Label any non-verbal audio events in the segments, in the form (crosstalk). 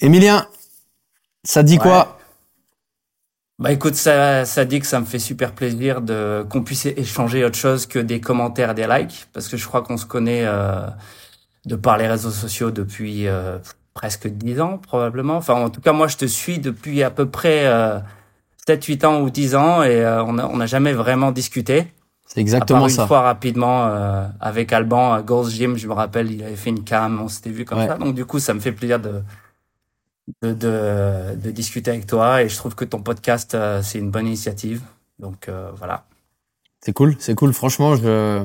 Emilien, ça dit quoi Bah écoute, ça, ça dit que ça me fait super plaisir de qu'on puisse échanger autre chose que des commentaires, des likes, parce que je crois qu'on se connaît euh, de par les réseaux sociaux depuis euh, presque dix ans probablement. Enfin, en tout cas, moi, je te suis depuis à peu près euh, 7-8 ans ou 10 ans et euh, on n'a on a jamais vraiment discuté. C'est exactement à part ça. Une fois rapidement euh, avec Alban à Goals Gym, je me rappelle, il avait fait une cam, on s'était vu comme Ouais. ça. Donc du coup, ça me fait plaisir de de, de de discuter avec toi et je trouve que ton podcast euh, c'est une bonne initiative. Donc euh, voilà. C'est cool, c'est cool. Franchement, je...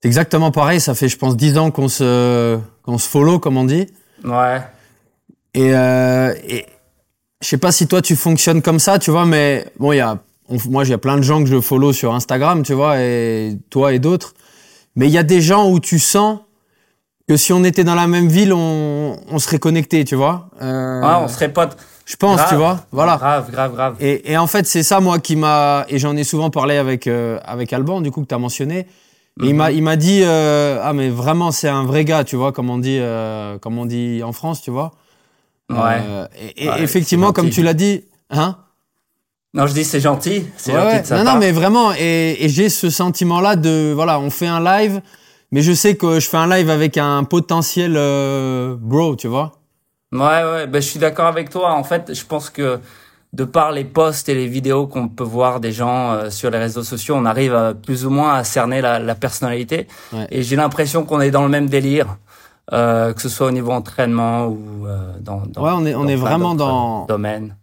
c'est exactement pareil. Ça fait, je pense, 10 ans qu'on se, qu'on se follow, comme on dit. Ouais. Et, euh, et je sais pas si toi tu fonctionnes comme ça, tu vois, mais bon, il y a, on- moi, il y a plein de gens que je follow sur Instagram, tu vois, et toi et d'autres. Mais il y a des gens où tu sens que si on était dans la même ville, on, on serait connecté, tu vois. Euh, Ah, on serait potes. je pense, Grave. tu vois. Voilà. Grave, grave, grave. Et, et en fait, c'est ça, moi, qui m'a. Et j'en ai souvent parlé avec, euh, avec Alban, du coup, que tu as mentionné. Et il m'a, il m'a dit euh, Ah, mais vraiment, c'est un vrai gars, tu vois, comme on dit, comme on dit en France, tu vois. Ouais. Et, et Ouais, effectivement, comme tu l'as dit, hein Non, je dis c'est gentil, c'est Ouais, gentil de sa Non, part. non, mais vraiment, et, et j'ai ce sentiment-là de. Voilà, on fait un live, mais je sais que je fais un live avec un potentiel euh, bro, tu vois. Ouais, ouais, ben, je suis d'accord avec toi. En fait, je pense que de par les posts et les vidéos qu'on peut voir des gens euh, sur les réseaux sociaux, on arrive à, plus ou moins à cerner la, la personnalité. Ouais. Et j'ai l'impression qu'on est dans le même délire, euh, que ce soit au niveau entraînement ou euh, dans, dans. Ouais, on est- on dans est vraiment dans- euh, domaines.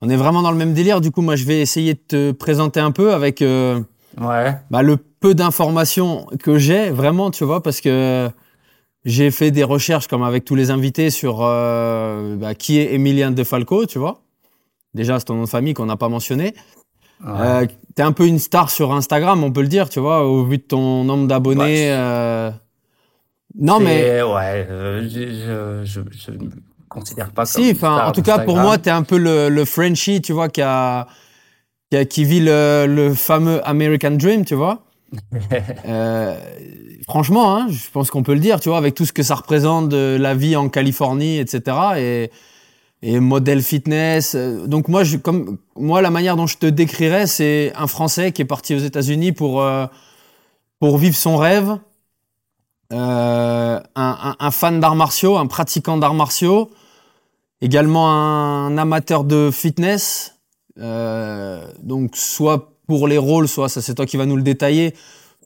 On est vraiment dans le même délire. Du coup, moi, je vais essayer de te présenter un peu avec. euh, Ouais. bah, le peu d'informations que j'ai, vraiment, tu vois, parce que j'ai fait des recherches, comme avec tous les invités, sur euh, bah, qui est Emilien De Falco, tu vois. Déjà, c'est ton nom de famille qu'on n'a pas mentionné. ouais. Euh, T'es un peu une star sur Instagram, on peut le dire, tu vois, au vu de ton nombre d'abonnés. Ouais, euh, Non, mais ouais, euh, je, je, je, me considère pas comme. si, enfin, star en tout cas, pour moi, t'es un peu le, le Frenchie, tu vois, qui, a, qui, a- qui vit le, le fameux American Dream, tu vois. (laughs) Euh, franchement, hein, je pense qu'on peut le dire, tu vois, avec tout ce que ça représente de la vie en Californie, etc. Et, modèle fitness. Euh, Donc moi, comme moi, la manière dont je te décrirais, c'est un Français qui est parti aux États-Unis pour euh, pour vivre son rêve. Un, fan d'arts martiaux, un pratiquant d'arts martiaux, également un amateur de fitness. Donc soit pour les rôles, soit ça c'est toi qui vas nous le détailler,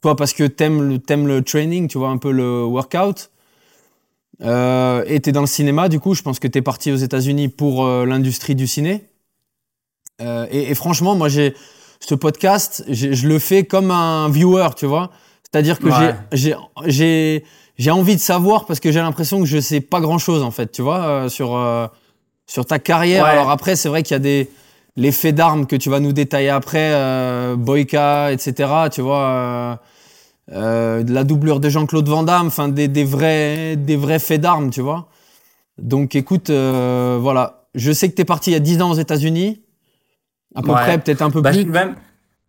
soit parce que t'aimes le, t'aimes le training, tu vois un peu le workout. Euh, et t'es dans le cinéma, du coup, je pense que t'es parti aux États-Unis pour euh, l'industrie du ciné. Euh, et, et franchement, moi, j'ai ce podcast, j'ai- je le fais comme un viewer, tu vois. C'est-à-dire que Ouais. j'ai j'ai j'ai j'ai envie de savoir parce que j'ai l'impression que je sais pas grand-chose en fait, tu vois, sur sur ta carrière. Ouais. Alors après, c'est vrai qu'il y a des les faits d'armes que tu vas nous détailler après, euh, Boyka, etc. Tu vois. euh, euh, de la doublure de Jean-Claude Van Damme, enfin des, des vrais des vrais faits d'armes, tu vois. Donc écoute, euh, voilà, je sais que tu es parti il y a 10 ans aux États-Unis, à peu Ouais. près, peut-être un peu Bah, je plus. suis même,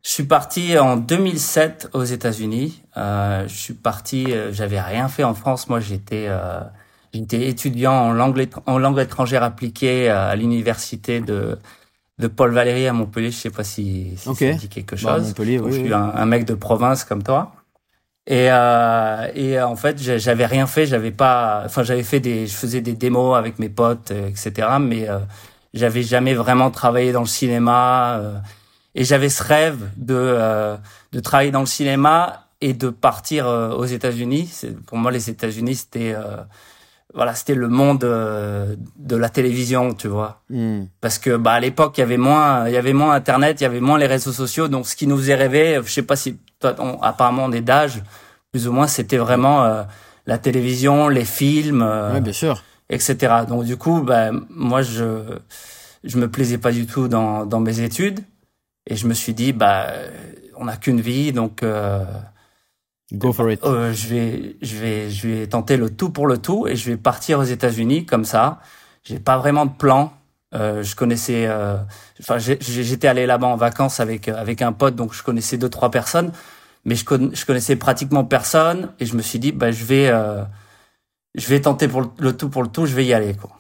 je suis parti en 2007 aux États-Unis. Euh, je suis parti, euh, j'avais rien fait en France. Moi, j'étais, euh, j'étais étudiant en langue, en langue étrangère appliquée euh, à l'université de de Paul Valéry à Montpellier. Je sais pas si, si Ok. ça dit quelque Bah, chose. Montpellier, oui, je suis oui. un, un mec de province comme toi. Et, euh, et euh, en fait, j'avais rien fait, j'avais pas, enfin, j'avais fait des, je faisais des démos avec mes potes, euh, etc. Mais euh, j'avais jamais vraiment travaillé dans le cinéma. euh, et j'avais ce rêve de euh, de travailler dans le cinéma et de partir aux États-Unis. Pour moi, les États-Unis, c'était euh, voilà, c'était le monde euh, de la télévision, tu vois Hmm. parce que bah à l'époque il y avait moins il y avait moins internet il y avait moins les réseaux sociaux donc ce qui nous faisait rêver je sais pas si toi on, apparemment on est d'âge plus ou moins c'était vraiment euh, la télévision les films euh, Ouais, bien sûr. etc donc du coup bah moi je je me plaisais pas du tout dans dans mes études et je me suis dit bah on n'a qu'une vie donc euh, Go for it. euh, je vais, je vais, je vais tenter le tout pour le tout et je vais partir aux États-Unis comme ça. J'ai pas vraiment de plan. Euh, je connaissais, euh, enfin, j'étais allé là-bas en vacances avec avec un pote, donc je connaissais deux trois personnes, mais je, conna- je connaissais pratiquement personne et je me suis dit, bah, je vais, euh, je vais tenter pour le, le tout pour le tout, je vais y aller quoi.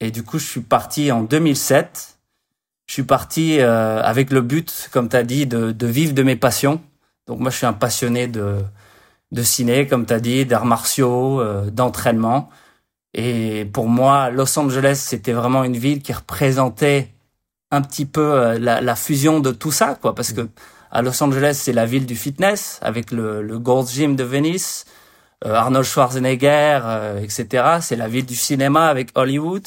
Et du coup, je suis parti en 2007. Je suis parti euh, avec le but, comme tu as dit, de, de, vivre de mes passions. Donc moi, je suis un passionné de, de ciné, comme tu as dit, d'arts martiaux, euh, d'entraînement. Et pour moi, Los Angeles, c'était vraiment une ville qui représentait un petit peu euh, la, la, fusion de tout ça, quoi. Parce que à Los Angeles, c'est la ville du fitness, avec le, le Gold's Gym de Venice, euh, Arnold Schwarzenegger, etc. C'est la ville du cinéma avec Hollywood.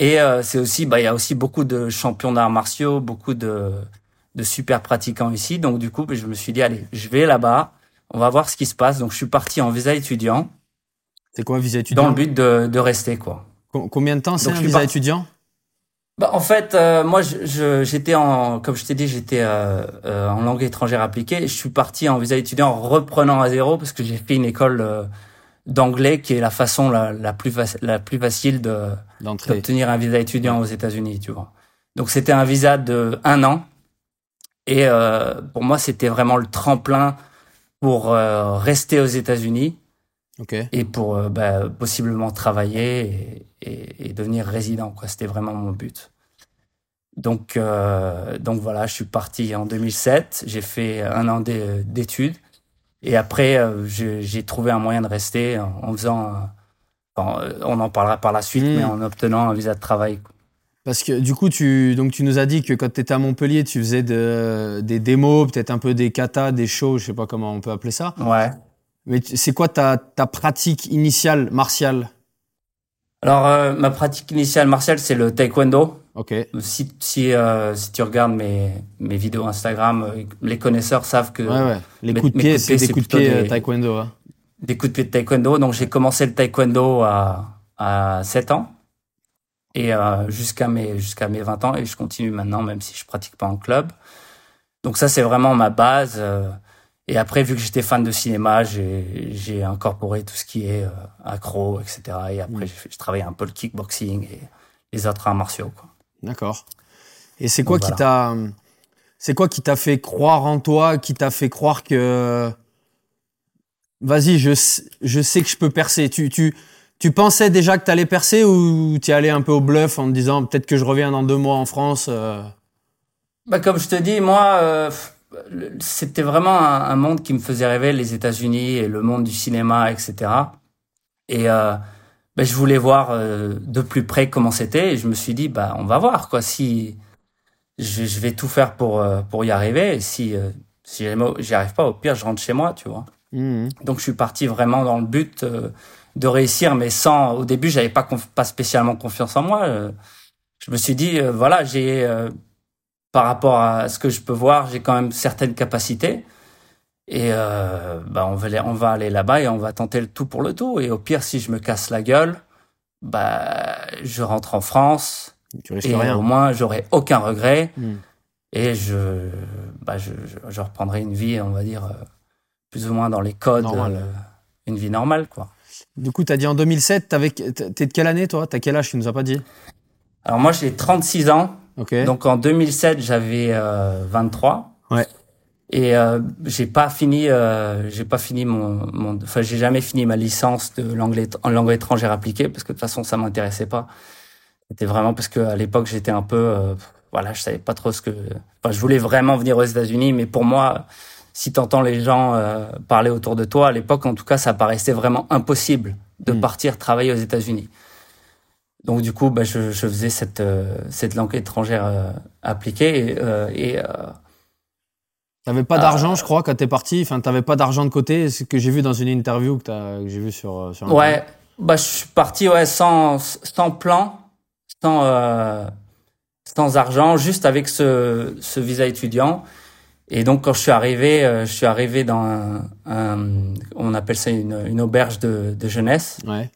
Et euh, c'est aussi, bah, il y a aussi beaucoup de champions d'arts martiaux, beaucoup de, de super pratiquants ici. Donc du coup, je me suis dit, allez, je vais là-bas, on va voir ce qui se passe. Donc je suis parti en visa étudiant. C'est quoi visa étudiant Dans le but de, de rester, quoi. Combien de temps c'est un visa étudiant? Bah, en fait, euh, moi, j'étais en, comme je t'ai dit, j'étais euh, euh, en langue étrangère appliquée. je suis parti en visa étudiant en reprenant à zéro parce que j'ai fait une école d'anglais qui est la façon la, la plus la plus facile de d'obtenir un visa étudiant aux États-Unis, tu vois. Donc c'était un visa de un an et euh, pour moi c'était vraiment le tremplin pour euh, rester aux États-Unis okay. et pour euh, bah, possiblement travailler et, et, et devenir résident. Quoi, c'était vraiment mon but. Donc donc voilà, je suis parti en 2007. J'ai fait un an d'études et après, j'ai trouvé un moyen de rester en, faisant, on en parlera par la suite, mais hmm. en obtenant un visa de travail. Parce que du coup, tu, donc tu nous as dit que quand tu étais à Montpellier, tu faisais de, des démos, peut-être un peu des katas, des shows, je sais pas comment on peut appeler ça. Ouais. Mais c'est quoi ta, ta pratique initiale martiale? Alors, euh, ma pratique initiale martiale, c'est le taekwondo. Ok. Si, si, euh, si tu regardes mes, mes vidéos Instagram, euh, les connaisseurs savent que. Ouais, ouais. Les coups de pied, c'est des coups de pied des, taekwondo. Hein. Des coups de pied de taekwondo. Donc, j'ai commencé le taekwondo à, à 7 ans. Et euh, jusqu'à mes, jusqu'à mes 20 ans. Et je continue maintenant, même si je pratique pas en club. Donc, ça, c'est vraiment ma base. Euh, et après, vu que j'étais fan de cinéma, j'ai incorporé tout ce qui est euh, accro, etc. Et après, j'ai travaillé un peu le kickboxing et les autres arts martiaux. D'accord. Et c'est quoi qui t'a c'est quoi qui t'a fait croire en toi, qui t'a fait croire que vas-y, je je sais que je peux percer. Tu tu tu pensais déjà que tu allais percer ou tu es allé un peu au bluff en te disant peut-être que je reviens dans deux mois en France euh? bah, comme je te dis, moi euh, c'était vraiment un, monde qui me faisait rêver, les États-Unis et le monde du cinéma, etc. Et euh, ben, je voulais voir de plus près comment c'était et je me suis dit bah on va voir quoi si je, je vais tout faire pour pour y arriver et si si j'y arrive pas au pire je rentre chez moi tu vois mmh. donc je suis parti vraiment dans le but de réussir mais sans au début j'avais pas pas spécialement confiance en moi je me suis dit voilà j'ai par rapport à ce que je peux voir j'ai quand même certaines capacités et euh, bah on va on va aller là-bas et on va tenter le tout pour le tout. Et au pire, si je me casse la gueule, bah je rentre en France. Tu et rien. au moins, j'aurai aucun regret. Hmm. Et je, bah je, je, reprendrai une vie, on va dire, euh, plus ou moins dans les codes, euh, une vie normale, quoi. Du coup, tu as dit en 2007, t'es de quelle année, toi? T'as quel âge Tu nous as pas dit? Alors moi, j'ai 36 ans. Okay. Donc en 2007, j'avais 23. Ouais. Et euh, j'ai pas fini, euh, j'ai pas fini mon, mon enfin j'ai jamais fini ma licence de l'anglais en langue étrangère appliquée parce que de toute façon ça m'intéressait pas. C'était vraiment parce que à l'époque j'étais un peu, euh, voilà, je savais pas trop ce que, enfin je voulais vraiment venir aux États-Unis, mais pour moi, si t'entends les gens euh, parler autour de toi, à l'époque en tout cas, ça paraissait vraiment impossible de hmm. partir travailler aux États-Unis. Donc du coup, bah, je, je faisais cette euh, cette langue étrangère appliquée et, et T'avais pas d'argent, je crois, quand t'es parti. Enfin, t'avais pas d'argent de côté. Ce que j'ai vu dans une interview que, que j'ai vu sur, euh, sur Ouais, bah je suis parti ouais sans sans plan, sans euh, sans argent, juste avec ce ce visa étudiant. Et donc quand je suis arrivé, euh, je suis arrivé dans un, un on appelle ça une, une auberge de, de jeunesse. Ouais.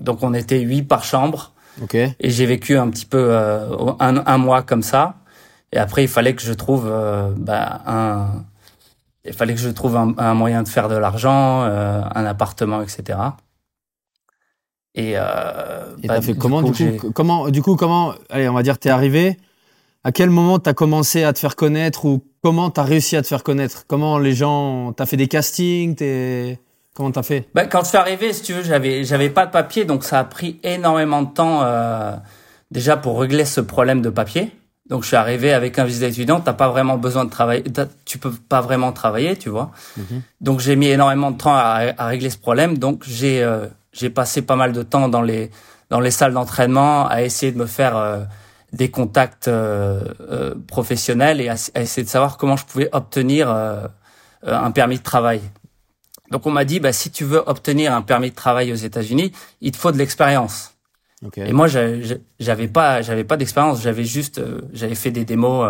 Donc on était huit par chambre. Ok. Et j'ai vécu un petit peu euh, un, un mois comme ça. Et après, il fallait que je trouve euh, bah, un, il fallait que je trouve un, un moyen de faire de l'argent, euh, un appartement, etc. Et, euh, et bah, fait comment du coup, comment du coup comment allez on va dire t'es arrivé à quel moment t'as commencé à te faire connaître ou comment t'as réussi à te faire connaître? Comment les gens t'as fait des castings t'es Comment t'as fait? Bah, Quand je suis arrivé, si tu veux, j'avais j'avais pas de papier, donc ça a pris énormément de temps euh, déjà pour régler ce problème de papier. Donc je suis arrivé avec un visa étudiant, t'as pas vraiment besoin de travailler, tu peux pas vraiment travailler, tu vois. Mhm. Donc j'ai mis énormément de temps à, à régler ce problème. Donc j'ai euh, j'ai passé pas mal de temps dans les dans les salles d'entraînement à essayer de me faire euh, des contacts euh, euh, professionnels et à, essayer de savoir comment je pouvais obtenir un permis de travail. Donc on m'a dit, bah, si tu veux obtenir un permis de travail aux États-Unis, il te faut de l'expérience. Okay. Et moi, j'avais pas, j'avais pas d'expérience. J'avais juste, j'avais fait des démos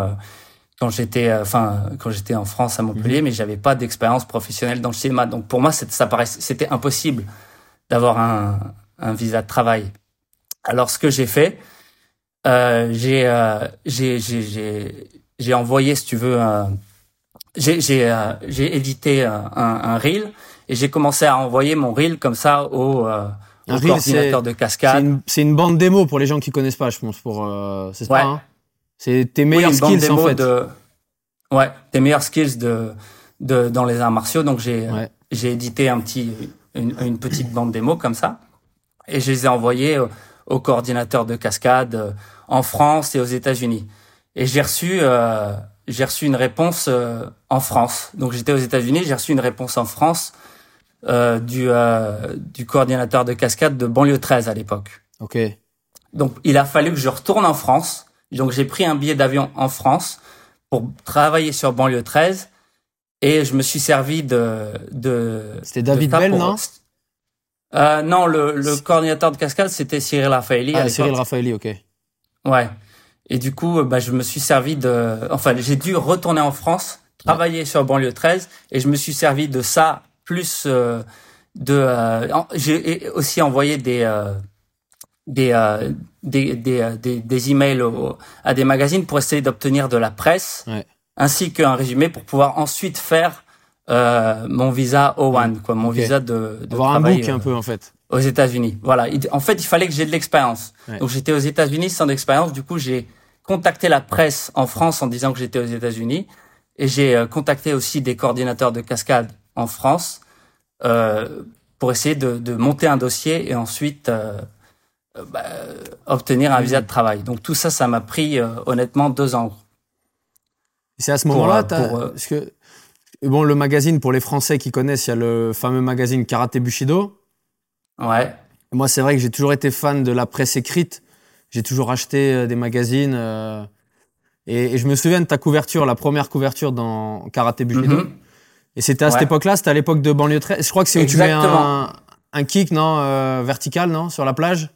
quand j'étais, enfin, quand j'étais en France à Montpellier, mhm. mais j'avais pas d'expérience professionnelle dans le cinéma. Donc pour moi, ça c'était impossible d'avoir un, un visa de travail. Alors ce que j'ai fait, euh, j'ai euh, j'ai j'ai j'ai envoyé, si tu veux, j'ai j'ai euh, j'ai édité un, un reel et j'ai commencé à envoyer mon reel comme ça au, euh, au coordinateur de cascade. C'est une, une, bande démo pour les gens qui connaissent pas, je pense. Pour euh, c'est ça. Hein c'est tes meilleurs skills en fait. De, ouais, tes meilleurs skills de de dans les arts martiaux. Donc j'ai j'ai édité un petit une, une petite bande démo comme ça et je les ai envoyés au coordinateur de cascade euh, en France et aux États-Unis. Et j'ai reçu euh, j'ai reçu une réponse euh, en France. Donc j'étais aux États-Unis, j'ai reçu une réponse en France euh, du euh, du coordinateur de cascade de banlieue 13 à l'époque. OK. Donc il a fallu que je retourne en France. Donc j'ai pris un billet d'avion en France pour travailler sur banlieue 13 et je me suis servi de de C'était David Bell, non? Euh, non, le, le coordinateur de cascade, c'était Cyril Raffaelli. Ah, Cyril Raffaelli, ok. Ouais. Et du coup, bah, je me suis servi de... Enfin, j'ai dû retourner en France, travailler sur banlieue 13, et je me suis servi de ça, plus euh, de... Euh, j'ai aussi envoyé des... Euh, des, euh, des, des, des, des, emails à des magazines pour essayer d'obtenir de la presse, ouais. ainsi qu'un résumé pour pouvoir ensuite faire euh, mon visa O1, quoi, mon visa de, de Avoir un book un peu en fait. Aux États-Unis. Voilà. En fait, il fallait que j'ai de l'expérience. Donc j'étais aux États-Unis sans expérience. Du coup, j'ai contacté la presse en France en disant que j'étais aux États-Unis et j'ai euh, contacté aussi des coordinateurs de cascade en France euh, pour essayer de, de, monter un dossier et ensuite euh, euh bah, obtenir un visa de travail. Donc tout ça, ça m'a pris honnêtement deux ans. C'est à ce moment-là, parce que bon, le magazine, pour les Français qui connaissent, il y a le fameux magazine Karate Bushido. Ouais. Moi, c'est vrai que j'ai toujours été fan de la presse écrite. J'ai toujours acheté euh, des magazines. Euh, et, je me souviens de ta couverture, la première couverture dans Karaté Bushido. Mhm. Et c'était à cette époque-là, c'était à l'époque de banlieue 13. Je crois que c'est où tu mets un, un kick, non, euh, vertical, non, sur la plage?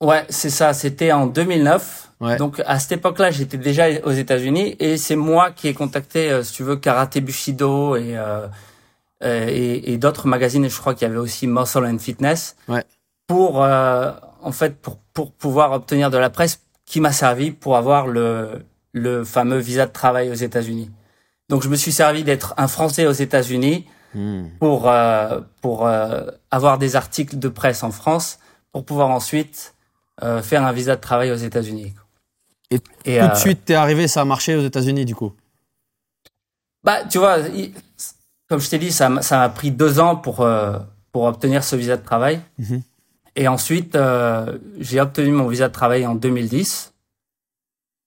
Ouais, c'est ça. C'était en 2009. Donc à cette époque-là, j'étais déjà aux États-Unis et c'est moi qui ai contacté, euh, si tu veux, Karate Bushido et euh, euh et, et d'autres magazines. Et je crois qu'il y avait aussi Muscle and Fitness ouais. pour euh, en fait pour pour pouvoir obtenir de la presse qui m'a servi pour avoir le le fameux visa de travail aux États-Unis. Donc je me suis servi d'être un Français aux États-Unis hmm. pour pour avoir des articles de presse en France pour pouvoir ensuite faire un visa de travail aux États-Unis. Et, tout de euh, suite, t'es arrivé, ça a marché aux États-Unis, du coup? Bah, tu vois, comme je t'ai dit, ça m'a pris deux ans pour euh, pour obtenir ce visa de travail. Mhm. Et ensuite, euh, j'ai obtenu mon visa de travail en 2010.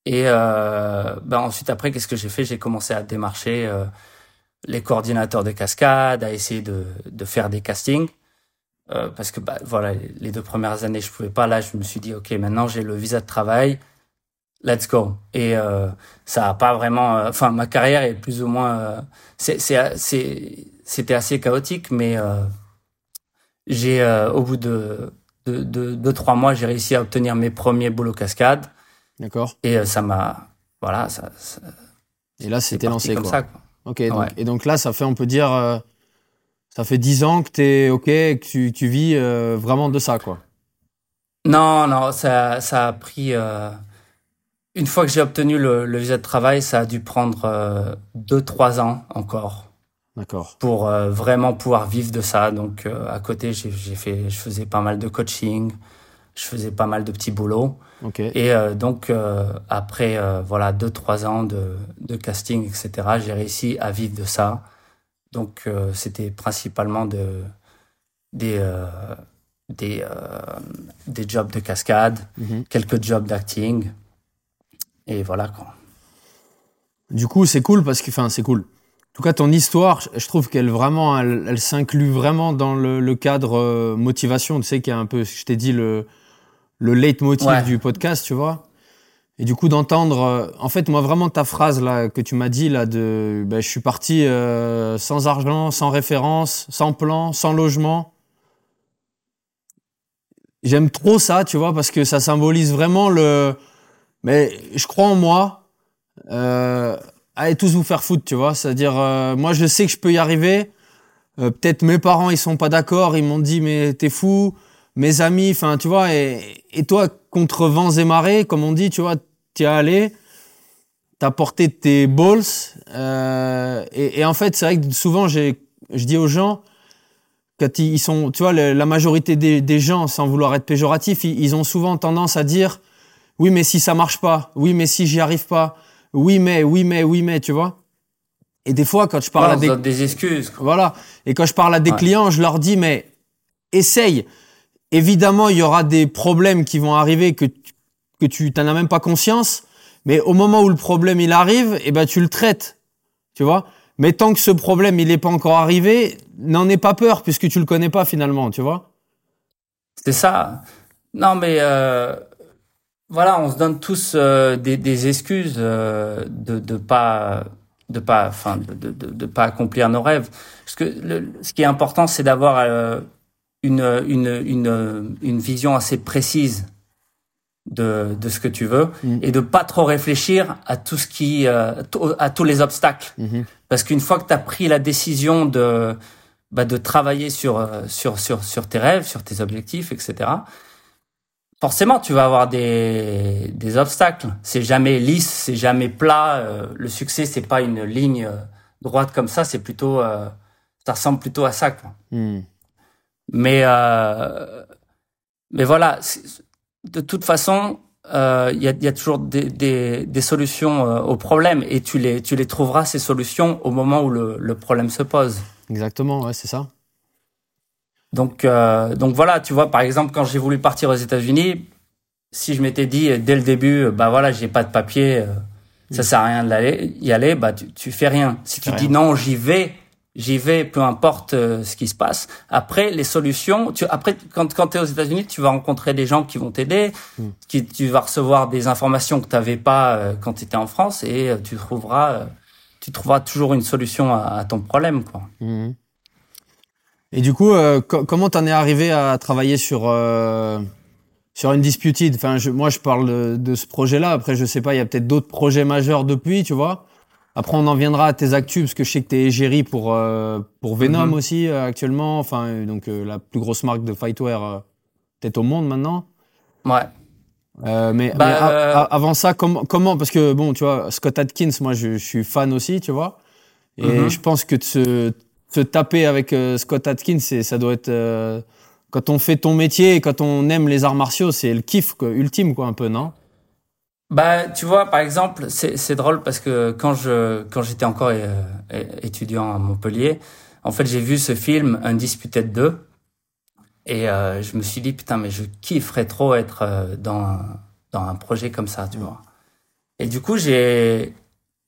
Et euh, bah ensuite, après, qu'est-ce que j'ai fait? J'ai commencé à démarcher euh, les coordinateurs de cascade, à essayer de, de faire des castings. Euh, parce que bah, voilà, les deux premières années, je pouvais pas. Là, je me suis dit, ok, maintenant j'ai le visa de travail let's go. Et euh, ça a pas vraiment. Euh, enfin, ma carrière est plus ou moins. Euh, c'est c'est c'était assez chaotique, mais euh, j'ai au bout de de, de de, trois mois, j'ai réussi à obtenir mes premiers boulots cascades. D'accord. Et ça m'a voilà ça, ça, Et là, c'était lancé comme quoi. Ça, quoi. Ok. Donc, Et donc là, ça fait, on peut dire, ça fait dix ans que t'es ok, que tu tu vis vraiment de ça, quoi. Non, non, ça ça a pris. Une fois que j'ai obtenu le, le, visa de travail, ça a dû prendre euh, deux, trois ans encore. D'accord. Pour euh, vraiment pouvoir vivre de ça. Donc euh, à côté, j'ai fait, je faisais pas mal de coaching, je faisais pas mal de petits boulots. Okay. Et donc après voilà deux, trois ans de, de casting, etc., j'ai réussi à vivre de ça Donc c'était principalement de des des des jobs de cascade, Mhm. quelques jobs d'acting et voilà quoi. Du coup, c'est cool parce que, enfin, c'est cool. En tout cas, ton histoire, je- je trouve qu'elle vraiment, elle, elle s'inclut vraiment dans le, le cadre euh, motivation. Tu sais qu'il y a un peu, je t'ai dit le le leitmotiv Ouais. du podcast, tu vois. Et du coup, d'entendre, euh, en fait, moi vraiment ta phrase là que tu m'as dit là de, ben, je suis parti euh, sans argent, sans référence, sans plan, sans logement. J'aime trop ça, tu vois, parce que ça symbolise vraiment le. Mais je crois en moi. Euh, allez tous vous faire foutre, tu vois. C'est-à-dire, euh, moi, je sais que je peux y arriver. Peut-être mes parents, ils sont pas d'accord. Ils m'ont dit, mais t'es fou. Mes amis, enfin, tu vois. Et toi, contre vents et marées, comme on dit, tu vois, t'y es allé. T'as porté tes balls. Euh, et, et en fait, c'est vrai que souvent, je dis aux gens, quand ils ils sont, tu vois, le- la majorité des, des gens, sans vouloir être péjoratif, ils, ils ont souvent tendance à dire, oui, mais si ça marche pas, oui, mais si j'y arrive pas, oui, mais, oui, mais, oui, mais, tu vois. Et des fois, quand je parle Ouais, à des, des excuses. quoi. voilà, et quand je parle à des Ouais. clients, je leur dis, mais essaye. Évidemment, il y aura des problèmes qui vont arriver que que tu t'en as même pas conscience, mais au moment où le problème il arrive, eh ben tu le traites, tu vois? Mais tant que ce problème il est pas encore arrivé, n'en aie pas peur puisque tu le connais pas finalement, tu vois? C'est ça. Non, mais euh, voilà, on se donne tous euh, des, des excuses euh, de de pas de pas enfin de, de, de pas accomplir nos rêves. Parce que le, ce qui est important, c'est d'avoir euh, une, une une une vision assez précise de de ce que tu veux Mm. et de pas trop réfléchir à tout ce qui euh, à tous les obstacles. Parce qu'une fois que tu as pris la décision de, bah, de travailler sur, euh, sur, sur, sur tes rêves, sur tes objectifs, etc., forcément, tu vas avoir des, des obstacles. C'est jamais lisse, c'est jamais plat. euh, le succès, c'est pas une ligne droite comme ça, c'est plutôt, euh, ça ressemble plutôt à ça, quoi. Hmm. Mais, euh, mais voilà, de toute façon, euh, il y, a, y a toujours des, des, des solutions euh, aux problèmes et tu les, tu les trouveras, ces solutions, au moment où le, le problème se pose. Exactement, ouais, c'est ça. Donc, euh, donc voilà, tu vois, par exemple, quand j'ai voulu partir aux États-Unis, si je m'étais dit euh, dès le début, bah voilà, j'ai pas de papier, euh, ça sert à rien d'aller y aller, bah tu, tu fais rien. Si tu dis rien. non, j'y vais, j'y vais, peu importe euh, ce qui se passe. Après, les solutions, tu, après quand quand tu es aux États-Unis, tu vas rencontrer des gens qui vont t'aider, Mm. qui tu vas recevoir des informations que tu n'avais pas euh, quand tu étais en France et euh, tu trouveras tu trouveras toujours une solution à, à ton problème quoi. Mhm. Et du coup, co- comment t'en es arrivé à travailler sur euh, sur Undisputed Enfin, je, moi, je parle de, de ce projet-là. Après, je sais pas, il y a peut-être d'autres projets majeurs depuis, tu vois. Après, on en viendra à tes actus parce que je sais que t'es égérie pour euh, pour Venom Mhm. aussi euh, actuellement. Enfin, euh, donc euh, la plus grosse marque de fightwear euh, peut-être au monde maintenant. Ouais. Euh, mais, Bah, mais a- a- avant ça, comment, comment Parce que bon, tu vois, Scott Atkins, moi, je, je suis fan aussi, tu vois. Et Mhm. je pense que de se, se taper avec Scott Atkins, c'est, ça doit être euh, quand on fait ton métier et quand on aime les arts martiaux, c'est le kiff quoi, ultime, quoi, un peu, non? Bah, tu vois, par exemple, c'est drôle parce que quand je quand j'étais encore euh, étudiant à Montpellier, en fait, j'ai vu ce film Undisputed 2 et euh, je me suis dit putain, mais je kifferais trop être euh, dans dans un projet comme ça, tu vois. Et du coup, j'ai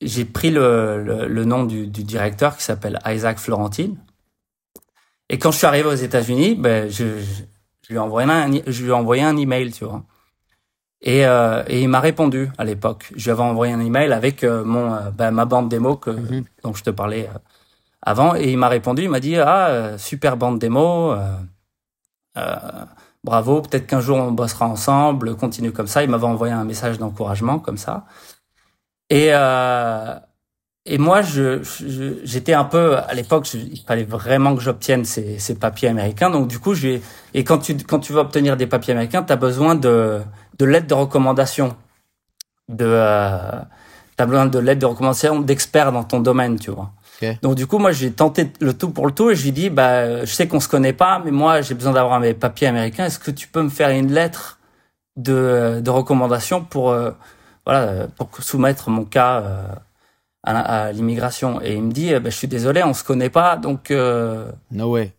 j'ai pris le, le, le nom du, du directeur qui s'appelle Isaac Florentine. Et quand je suis arrivé aux États-Unis, ben je, je, je lui ai envoyé un je lui ai envoyé un email, tu vois. Et, euh, et il m'a répondu à l'époque. Je lui avais envoyé un email avec euh, mon euh, bah, ma bande démo que Mhm. dont je te parlais euh, avant et il m'a répondu. Il m'a dit ah euh, super bande démo, euh, euh, bravo. Peut-être qu'un jour on bossera ensemble. Continue comme ça. Il m'avait envoyé un message d'encouragement comme ça. Et euh, et moi je je- j'étais un peu à l'époque il fallait vraiment que j'obtienne ces, ces papiers américains. Donc du coup j'ai et quand tu quand tu veux obtenir des papiers américains, tu as besoin de de l'aide de recommandation, de euh, t'as besoin de l'aide de recommandation d'experts dans ton domaine, tu vois. Donc du coup, moi, j'ai tenté le tout pour le tout et je lui dis, bah, je sais qu'on se connaît pas, mais moi, j'ai besoin d'avoir mes papiers américains. Est-ce que tu peux me faire une lettre de, de recommandation pour, euh, voilà, pour soumettre mon cas euh, à, l'immigration. Et il me dit, bah, je suis désolé, on se connaît pas, donc... no way.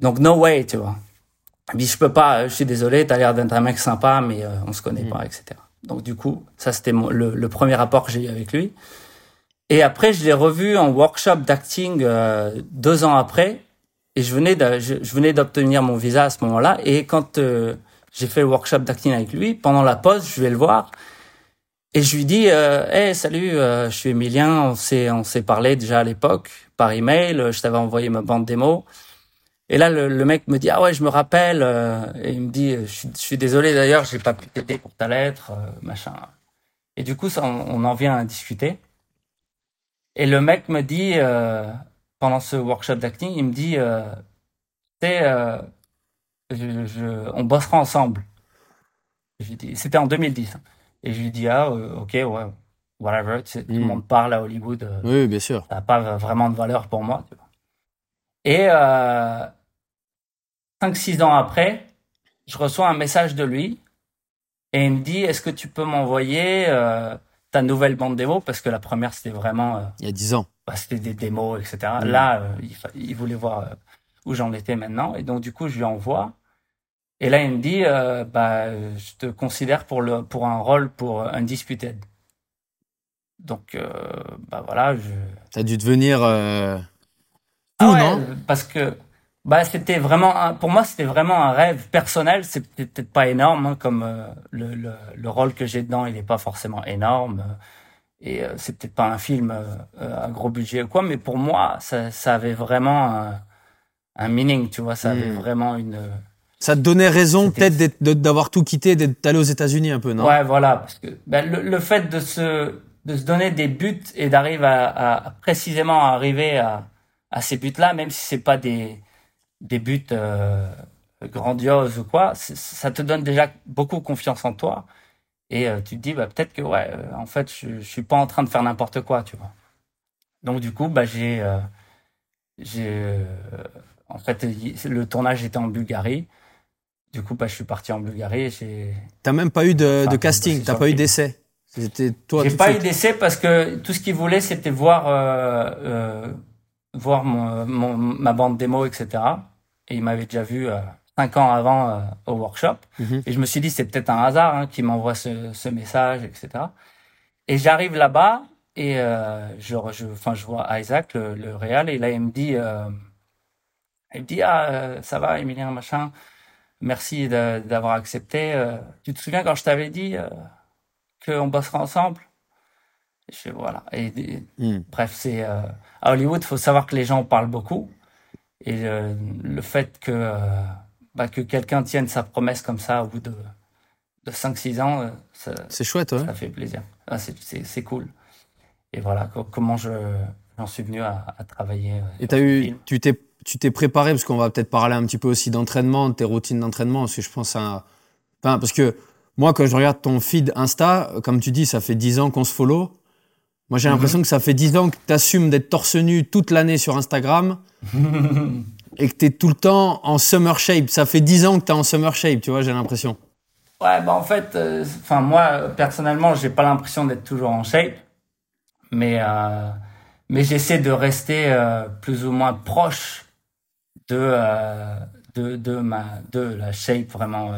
Donc no way, tu vois. Il dit, je peux pas, je suis désolé, t'as l'air d'être un mec sympa, mais on se connaît mm. pas, etc. Donc du coup, ça c'était le, le, premier rapport que j'ai eu avec lui. Et après, je l'ai revu en workshop d'acting euh, deux ans après. Et je venais de, je, venais d'obtenir mon visa à ce moment-là. Et quand euh, j'ai fait le workshop d'acting avec lui, pendant la pause, je vais le voir. Et je lui dis, euh, hey, salut, euh, je suis Emilien, on s'est, on s'est parlé déjà à l'époque par email, je t'avais envoyé ma bande démo. Et là, le, le, mec me dit, ah ouais, je me rappelle. et il me dit, je, suis désolé d'ailleurs, j'ai pas pu t'aider pour ta lettre, machin. Et du coup, ça, on, en vient à discuter. Et le mec me dit, euh, pendant ce workshop d'acting, il me dit, euh, tu sais, euh, je, je, on bossera ensemble. C'était en 2010. Et je lui dis, ah, euh, ok, ouais, whatever. Tu sais, Tout le hmm. monde parle à Hollywood. Euh, oui, bien sûr. Ça n'a pas vraiment de valeur pour moi. Tu vois. Et euh, 5-6 ans après, je reçois un message de lui et il me dit, est-ce que tu peux m'envoyer euh, ta nouvelle bande démo? Parce que la première c'était vraiment euh, il y a dix ans bah, c'était des démos etc mm. là il, voulait voir où j'en étais maintenant et donc du coup je lui envoie et là il me dit bah je te considère pour le pour un rôle pour Undisputed donc bah voilà je t'as dû devenir ah non? parce que bah, c'était vraiment, pour moi, c'était vraiment un rêve personnel. C'est peut-être pas énorme, hein, comme euh, le, le, le, rôle que j'ai dedans, il n'est pas forcément énorme. Euh, et euh, c'est peut-être pas un film à gros budget ou quoi, mais pour moi, ça, ça avait vraiment un, un, meaning, tu vois. Ça avait hmm. vraiment une. Ça te donnait raison peut-être d'avoir tout quitté, d'être allé aux États-Unis un peu, non? Ouais, voilà, parce que ben, le, le, fait de se de se donner des buts et d'arriver à, à, précisément arriver à, à ces buts-là, même si c'est pas des des buts euh, grandioses ou quoi, ça te donne déjà beaucoup confiance en toi. Et euh, tu te dis, bah, peut-être que, ouais, euh, en fait, je, je suis pas en train de faire n'importe quoi, tu vois. Donc, du coup, bah, j'ai, j'ai, en fait, le tournage était en Bulgarie. Du coup, bah, je suis parti en Bulgarie. J'ai. T'as même pas eu de, de casting, t'as pas eu d'essai. C'était toi. J'ai pas eu d'essai parce que tout ce qu'ils voulaient, c'était voir, euh, voir mon, mon, ma bande démo, etc et il m'avait déjà vu euh, cinq ans avant euh, au workshop. Mhm. Et je me suis dit, c'est peut-être un hasard hein, qui m'envoie ce, ce, message, etc. Et j'arrive là-bas et euh, je, je, enfin, je vois Isaac, le, le réal, et là, il me dit, euh, il me dit, ah, euh, ça va, Emilien, machin, merci d'avoir accepté. tu te souviens quand je t'avais dit qu'on bosserait ensemble? Je fais, voilà. Et, hmm. bref, c'est à Hollywood, faut savoir que les gens parlent beaucoup. Et euh, le fait que, euh, bah, que quelqu'un tienne sa promesse comme ça au bout de, de 5-6 ans, euh, c'est chouette, ouais. ça fait plaisir. Ah, c'est cool. Et voilà comment je j'en suis venu à, à travailler. Et as eu, tu t'es tu t'es préparé parce qu'on va peut-être parler un petit peu aussi d'entraînement, de tes routines d'entraînement, parce que je pense à, enfin, parce que moi quand je regarde ton feed Insta, comme tu dis, ça fait 10 ans qu'on se follow. Moi, j'ai l'impression que ça fait 10 ans que tu assumes d'être torse nu toute l'année sur Instagram (laughs) et que tu es tout le temps en summer shape. Ça fait 10 ans que tu es en summer shape, tu vois, j'ai l'impression. Ouais, bah en fait, euh, enfin moi, personnellement, j'ai pas l'impression d'être toujours en shape. Mais, euh, mais j'essaie de rester euh, plus ou moins proche de, euh, de, de, ma, de la shape, vraiment,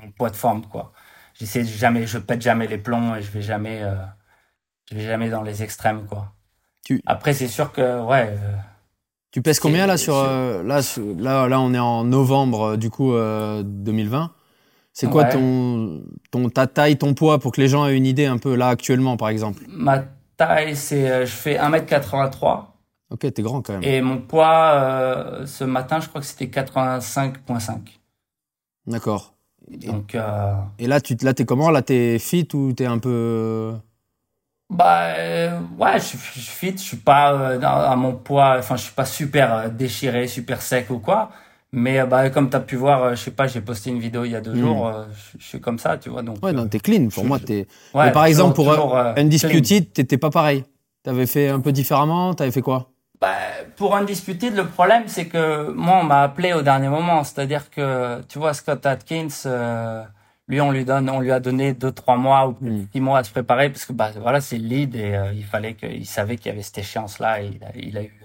mon poids de forme, quoi. J'essaie jamais, je pète jamais les plombs et je vais jamais je vais jamais dans les extrêmes, quoi. Tu... Après, c'est sûr que, ouais. Euh, tu pèses combien là sur euh, là, là là on est en novembre euh, du coup 2020. C'est quoi ton ton ta taille, ton poids pour que les gens aient une idée un peu là actuellement par exemple? Ma taille c'est je fais 1m83. OK, t'es grand quand même. Et mon poids ce matin, je crois que c'était 85.5. D'accord. Donc Et là tu là t'es comment? Là t'es fit ou t'es un peu bah euh, ouais, je, je suis fit, je suis pas euh, à mon poids, enfin je suis pas super euh, déchiré, super sec ou quoi. Mais bah comme tu as pu voir, je sais pas, j'ai posté une vidéo il y a deux hmm. jours, je, suis comme ça, tu vois. Donc Ouais, non, t'es clean pour moi, t'es ouais, par exemple pour toujours, Undisputed, t'étais pas pareil. T'avais fait un peu différemment, t'avais fait quoi? Bah, pour Undisputed, le problème, c'est que moi, on m'a appelé au dernier moment. C'est-à-dire que, tu vois, Scott Atkins, Lui, on lui donne, on lui a donné deux, trois mois ou hmm. six mois à se préparer parce que bah voilà, c'est le lead et il fallait qu'il savait qu'il y avait cette échéance là. Et il a, il a eu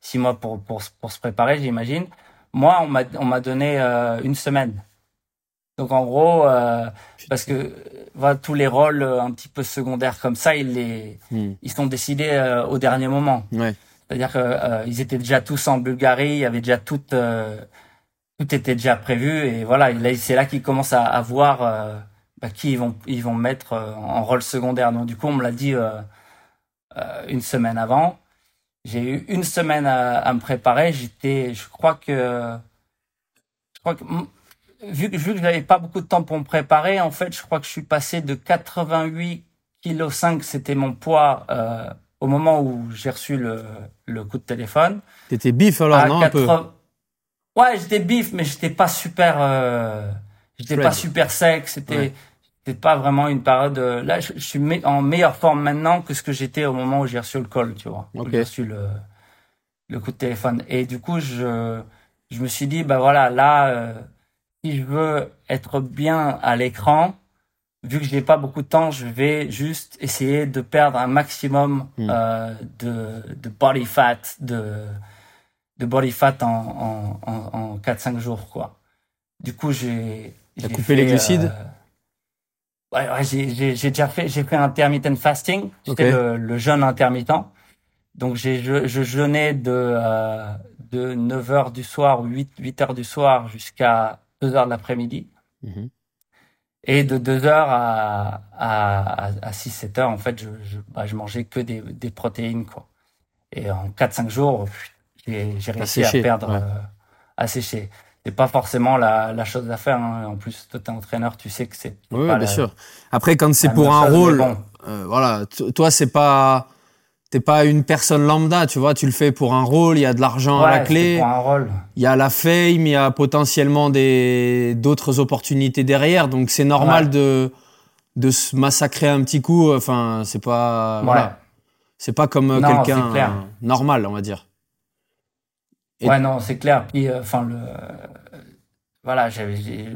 six mois pour pour pour se préparer, j'imagine. Moi, on m'a on m'a donné une semaine. Donc en gros, euh, parce que voilà, tous les rôles euh, un petit peu secondaires comme ça, ils les, hmm. ils sont décidés euh, au dernier moment. Ouais. C'est-à-dire que euh, étaient déjà tous en Bulgarie, il y avait déjà tout, tout était déjà prévu et voilà, c'est là qu'ils commencent à, voir bah, qui ils vont, ils vont mettre en rôle secondaire. Donc du coup, on me l'a dit une semaine avant. J'ai eu une semaine à, me préparer. J'étais, je crois que, vu, que, vu que j'avais pas beaucoup de temps pour me préparer, en fait, je crois que je suis passé de 88 kg 5, c'était mon poids euh, au moment où j'ai reçu le, le coup de téléphone. T'étais bif alors, non un peu Ouais, j'étais bif, mais j'étais pas super, euh, j'étais pas super sec. C'était, c'était pas vraiment une période. Euh, là, je, suis en meilleure forme maintenant que ce que j'étais au moment où j'ai reçu le col, tu vois. Okay. J'ai reçu le le coup de téléphone. Et du coup, je je me suis dit, bah voilà, là. Euh, si je veux être bien à l'écran, vu que je n'ai pas beaucoup de temps, je vais juste essayer de perdre un maximum hmm. euh, de, de body fat, de, de body fat en, en, en, 4-5 jours, quoi. Du coup, j'ai... T'as coupé les glucides euh, Ouais, ouais j'ai déjà fait, j'ai fait intermittent fasting, c'était le, le, jeûne intermittent. Donc j'ai je, je jeûnais de euh, de 9 heures du soir ou 8 8 heures du soir jusqu'à 2 heures de l'après-midi. Mhm. Et de 2 heures à, à, à 6, 7 heures, en fait, je, je, bah, je mangeais que des, des protéines, quoi. Et en 4, 5 jours, j'ai réussi à perdre, ouais. euh, à sécher. C'est pas forcément la, la chose à faire. Hein. En plus, toi, t'es entraîneur, tu sais que c'est. Oui, bien sûr. Après, quand c'est pour un rôle, bon. euh, voilà, toi, c'est pas t'es pas une personne lambda, tu vois, tu le fais pour un rôle, il y a de l'argent ouais, à la clé. Pour un rôle. Il y a la fame, il y a potentiellement des d'autres opportunités derrière, donc c'est normal ouais. de de se massacrer un petit coup, enfin, c'est pas ouais. voilà. C'est pas comme quelqu'un normal, on va dire. Et ouais, non, c'est clair. Puis euh, enfin le voilà,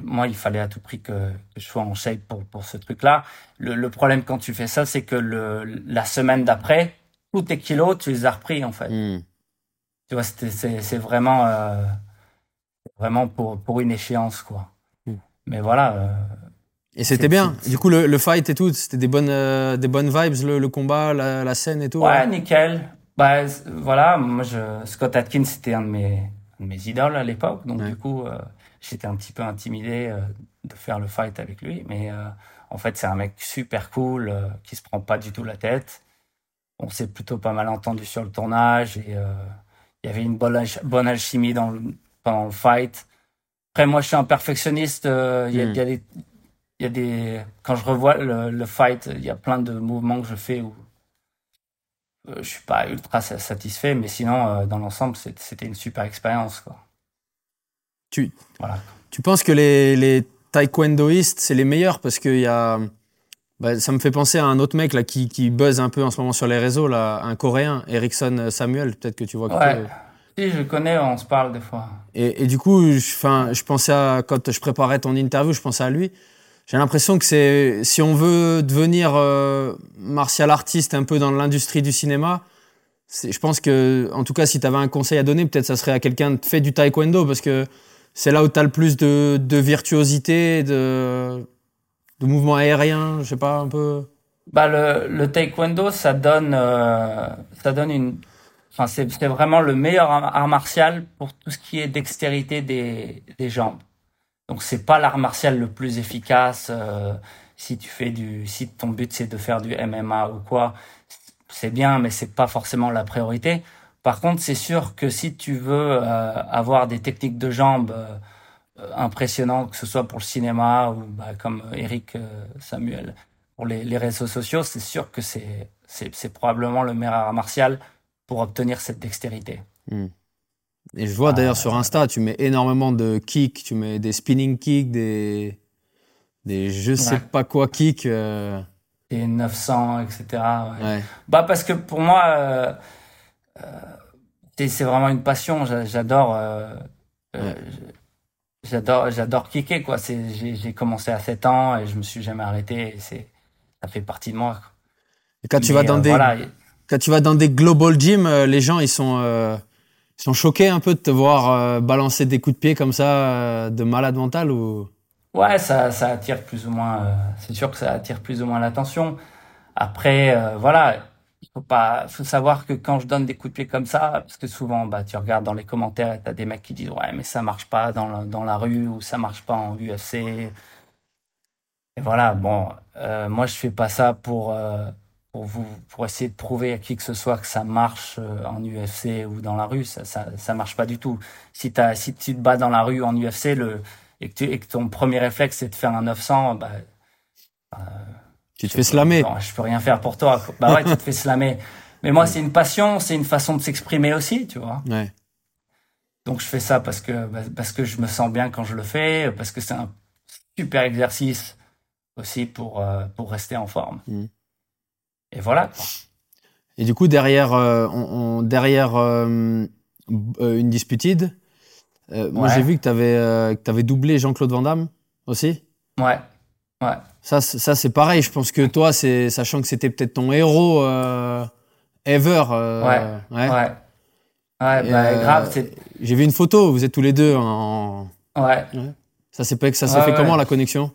moi, il fallait à tout prix que, que, je sois en shape pour, pour ce truc-là. Le, le, problème quand tu fais ça, c'est que le, la semaine d'après, tous tes kilos, tu les as repris en fait. Mm. Tu vois, c'est vraiment, euh, vraiment pour, pour une échéance quoi. Mm. Mais voilà. Euh, et c'était bien. Du coup, le, le, fight et tout, c'était des bonnes, euh, des bonnes vibes, le, le combat, la, la, scène et tout. Ouais, ouais. nickel. Bah voilà, moi, je, Scott Atkins, c'était un de mes, un de mes idoles à l'époque, donc ouais. du coup, j'étais un petit peu intimidé de faire le fight avec lui, mais en fait, c'est un mec super cool qui se prend pas du tout la tête on s'est plutôt pas mal entendu sur le tournage et euh, il y avait une bonne, bonne alchimie dans le, pendant le fight. Après, moi, je suis un perfectionniste. Euh, il, y a, mm. y a des, il y a des, quand je revois le, le, fight, il y a plein de mouvements que je fais où euh, je suis pas ultra satisfait, mais sinon, euh, dans l'ensemble, c'était une super expérience, quoi. Tu, voilà. tu penses que les, les taekwondoïstes, c'est les meilleurs parce qu'il y a, bah, ça me fait penser à un autre mec là qui, qui buzz un peu en ce moment sur les réseaux, là, un Coréen, Erickson Samuel, peut-être que tu vois. Ouais. Si, je connais, on se parle des fois. Et, et du coup, je, je pensais à, quand je préparais ton interview, je pensais à lui. J'ai l'impression que c'est, si on veut devenir euh, martial artiste un peu dans l'industrie du cinéma, je pense que, en tout cas, si tu avais un conseil à donner, peut-être ça serait à quelqu'un fait du taekwondo parce que c'est là où tu as le plus de, de virtuosité, de de mouvements aériens, je sais pas, un peu bah le, le taekwondo, ça donne, euh, ça donne une, enfin c'est vraiment le meilleur art martial pour tout ce qui est dextérité des, des jambes. Donc c'est pas l'art martial le plus efficace. Euh, si tu fais du, si ton but c'est de faire du MMA ou quoi, c'est bien, mais c'est pas forcément la priorité. Par contre, c'est sûr que si tu veux euh, avoir des techniques de jambes euh, impressionnant, que ce soit pour le cinéma ou bah, comme Eric euh, Samuel pour les, les réseaux sociaux, c'est sûr que c'est c'est probablement le meilleur art martial pour obtenir cette dextérité. Mmh. Et je vois d'ailleurs euh, sur Insta, tu mets énormément de kicks, tu mets des spinning kicks, des, des je sais ouais. pas quoi kicks. Euh... Et 900, etc. Ouais. Ouais. Bah parce que pour moi, euh, c'est vraiment une passion. J'adore j'adore, j'adore kicker, quoi. C'est, j'ai commencé à 7 ans et je me suis jamais arrêté. C'est, ça fait partie de moi. Et quand tu vas dans des, quand tu vas dans des global gym, les gens, ils sont, ils sont choqués un peu de te voir balancer des coups de pied comme ça de malade mental ou? Ouais, ça, ça attire plus ou moins. c'est sûr que ça attire plus ou moins l'attention. Après, voilà il faut pas, faut savoir que quand je donne des coups de pied comme ça, parce que souvent, bah, tu regardes dans les commentaires et t'as des mecs qui disent ouais, mais ça marche pas dans la, dans la rue ou ça marche pas en UFC. Et voilà, bon, euh, moi je fais pas ça pour euh, pour vous pour essayer de prouver à qui que ce soit que ça marche euh, en UFC ou dans la rue, ça ça ça marche pas du tout. Si t'as si tu te bats dans la rue en UFC le et que, et que ton premier réflexe c'est de faire un 900, bah tu te fais slammer. Non, je peux rien faire pour toi. Bah ouais, tu te fais slammer. Mais moi, c'est une passion, c'est une façon de s'exprimer aussi, tu vois. Ouais. Donc je fais ça parce que bah, parce que je me sens bien quand je le fais, parce que c'est un super exercice aussi pour euh, pour rester en forme. Mm. Et voilà. Et du coup derrière euh, on, derrière euh, une disputed, moi j'ai vu que tu avais avais doublé Jean-Claude Van Damme aussi. Ouais. Ouais. Ça, ça c'est pareil. Je pense que toi, c'est sachant que c'était peut-être ton héros euh, ever. Euh, ouais. Ouais. Ouais, ouais bah, euh, grave. J'ai vu une photo. Vous êtes tous les deux en. Ouais. Ça s'est ça s'est fait comment la connexion?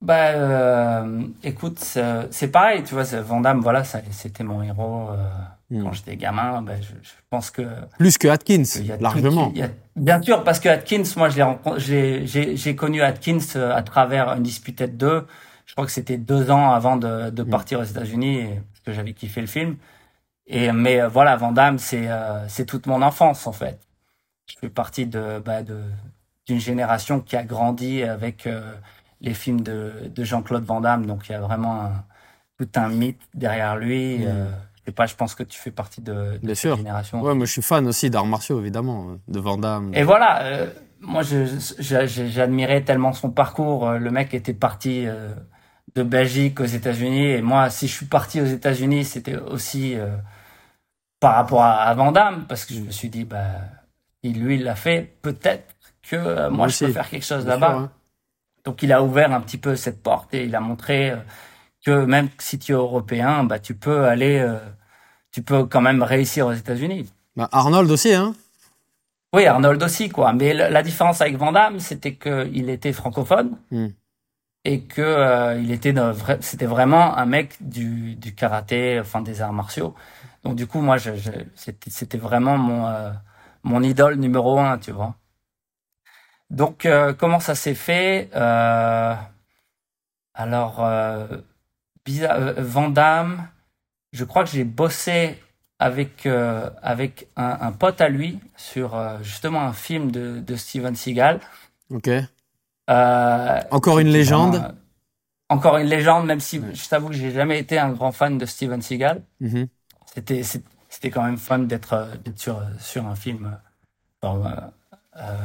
Bah, écoute, c'est pareil. Tu vois, Vandame, voilà, c'était mon héros. Hmm. Quand j'étais gamin, ben, je, je, pense que plus que Atkins, largement. bien sûr, parce que Atkins, moi, j'ai connu Atkins euh, à travers un Disputed 2. Je crois que c'était deux ans avant de, de hmm. partir aux États-Unis, parce que j'avais kiffé le film. Et mais euh, voilà, Van Damme, c'est euh, c'est toute mon enfance en fait. Je fais partie de bah, de d'une génération qui a grandi avec les films de, de Jean-Claude Van Damme, donc il y a vraiment un, tout un mythe derrière lui. Hmm sais pas, je pense que tu fais partie de, de cette génération. Ouais, moi je suis fan aussi d'arts martiaux, évidemment, de Van Damme. Et voilà, euh, moi j'admirais tellement son parcours. Euh, le mec était parti euh, de Belgique aux États-Unis, et moi, si je suis parti aux États-Unis, c'était aussi par rapport à, à, Van Damme, parce que je me suis dit, bah, lui, il l'a fait, peut-être que moi, je peux faire quelque chose là-bas. Donc il a ouvert un petit peu cette porte et il a montré que même si tu es européen, bah, tu peux aller, euh, tu peux quand même réussir aux États-Unis. Bah, Arnold aussi, hein Oui, Arnold aussi, quoi. Mais la différence avec Van Damme, c'était qu'il était francophone hmm. et que euh, il était, c'était vraiment un mec du, du, karaté, enfin des arts martiaux. Donc du coup, moi, je, je, c'était vraiment mon, euh, mon idole numéro un, tu vois. Donc, comment ça s'est fait Alors bizarre. Euh, Vandame, je crois que j'ai bossé avec euh, avec un, pote à lui sur euh, justement un film de, de Steven Seagal. Ok. encore une légende. encore une légende, même si je t'avoue que j'ai jamais été un grand fan de Steven Seagal. Mm-hmm. C'était c'était quand même fun d'être sur sur un film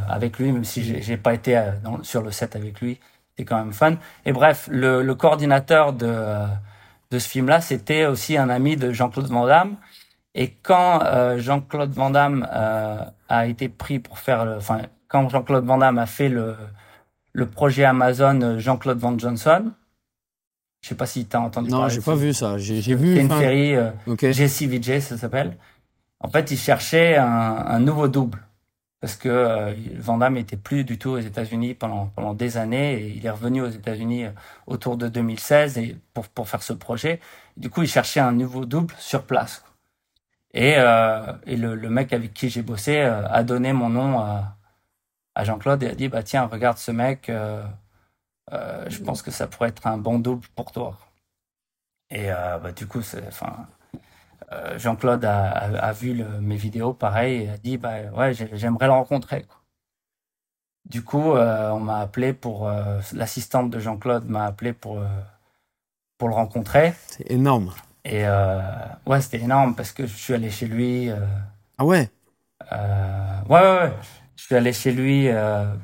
avec lui, même si j'ai pas été sur le set avec lui c'était quand même fun. Et bref, le, le coordinateur de, de ce film-là, c'était aussi un ami de Jean-Claude Van Damme. Et quand euh, Jean-Claude Van Damme euh, a été pris pour faire le, enfin, quand Jean-Claude Van Damme a fait le, le projet Amazon euh, Jean-Claude Van Johnson, je sais pas si tu as entendu non, parler. Non, j'ai pas vu ça. J'ai vu. C'est une série euh, okay. JCVJ, ça s'appelle. En fait, il cherchait un, un nouveau double parce que euh, Van était plus du tout aux États-Unis pendant pendant des années et il est revenu aux États-Unis euh, autour de 2016 et pour pour faire ce projet. Du coup, il cherchait un nouveau double sur place. Et euh, et le, mec avec qui j'ai bossé euh, a donné mon nom à à Jean-Claude et a dit bah tiens regarde ce mec, je pense que ça pourrait être un bon double pour toi. Et bah du coup c'est enfin euh, Jean-Claude a, a, vu le, mes vidéos, pareil, et a dit bah ouais, j'aimerais le rencontrer. Quoi. Du coup, euh, on m'a appelé pour euh, l'assistante de Jean-Claude m'a appelé pour pour le rencontrer. C'est énorme. Et ouais, c'était énorme parce que je suis allé chez lui. ah ouais? ouais, ouais, ouais. Je suis allé chez lui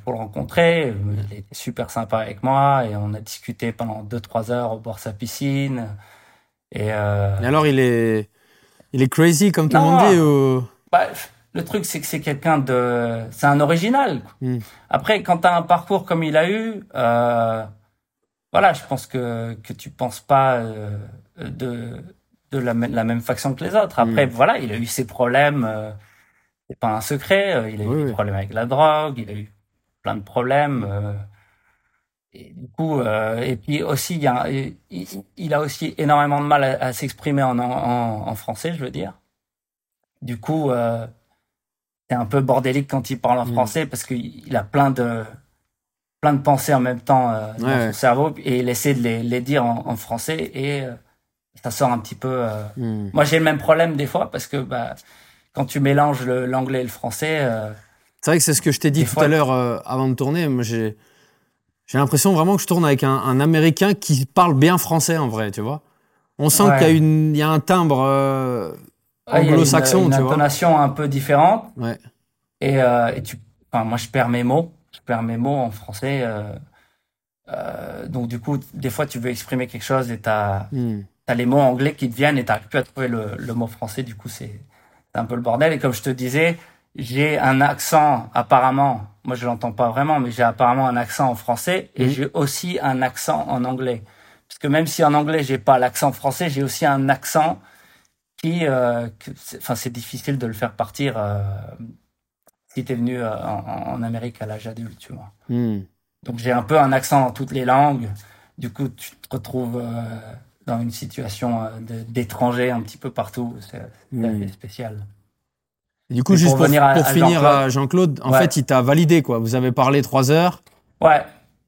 pour le rencontrer. Il était super sympa avec moi et on a discuté pendant 2-3 heures au bord de sa piscine. Et, et alors, il est il est crazy comme tout le monde dit ou... bah, le truc, c'est que c'est quelqu'un de, c'est un original. Mm. Après, quand t'as un parcours comme il a eu, euh, voilà, je pense que que tu penses pas euh, de de la, la, même façon que les autres. Après, mm. voilà, il a eu ses problèmes. Euh, c'est pas un secret. Euh, il a eu des problèmes avec la drogue. Il a eu plein de problèmes. Et du coup, euh, et puis aussi, il, y a, il, a aussi énormément de mal à, s'exprimer en, en, en, français, je veux dire. Du coup, euh, c'est un peu bordélique quand il parle en mm. français parce qu'il a plein de plein de pensées en même temps euh, dans son cerveau et il essaie de les, les dire en, en français et ça sort un petit peu. Mm. Moi, j'ai le même problème des fois parce que bah, quand tu mélanges l'anglais et le français. c'est vrai que c'est ce que je t'ai dit tout à l'heure avant de tourner. Moi, j'ai j'ai l'impression vraiment que je tourne avec un, un, Américain qui parle bien français en vrai, tu vois. On sent qu'il y, a une, il y a un timbre euh, anglo-saxon, tu vois. Une intonation un peu différente. Ouais. Et, euh, et tu, enfin, moi, je perds mes mots. Je perds mes mots en français. Euh, donc, du coup, des fois, tu veux exprimer quelque chose et t'as as les mots anglais qui te viennent et t'arrives plus à trouver le, le mot français. Du coup, c'est un peu le bordel. Et comme je te disais, j'ai un accent apparemment moi je l'entends pas vraiment, mais j'ai apparemment un accent en français et mhm. j'ai aussi un accent en anglais. Parce que même si en anglais j'ai pas l'accent français, j'ai aussi un accent qui, euh, enfin c'est difficile de le faire partir euh, si tu es venu euh, en, Amérique à l'âge adulte, tu vois. Mhm. Donc j'ai un peu un accent dans toutes les langues. Du coup, tu te retrouves euh, dans une situation d'étranger un petit peu partout. C'est mmh. spécial. Du coup, juste pour, pour finir, Jean-Claude, en fait, il t'a validé, quoi. Vous avez parlé trois heures. Ouais.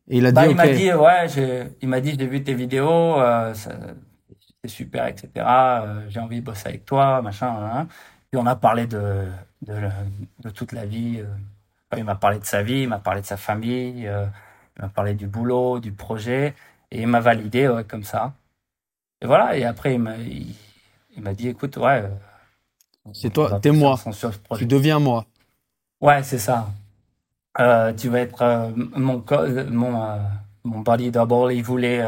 Et il a bah, dit, il m'a dit, ouais, il m'a dit, j'ai vu tes vidéos, euh, c'est super, etc. Euh, j'ai envie de bosser avec toi, machin. Hein. Et on a parlé de, de, de toute la vie. Euh. il m'a parlé de sa vie, il m'a parlé de sa famille, euh, il m'a parlé du boulot, du projet, et il m'a validé, ouais, comme ça. Et voilà. Et après, il m'a, il, il m'a dit, écoute, ouais c'est toi, t'es moi. Tu deviens moi. Ouais, c'est ça. Euh, tu vas être euh, mon mon euh, mon body double. Il voulait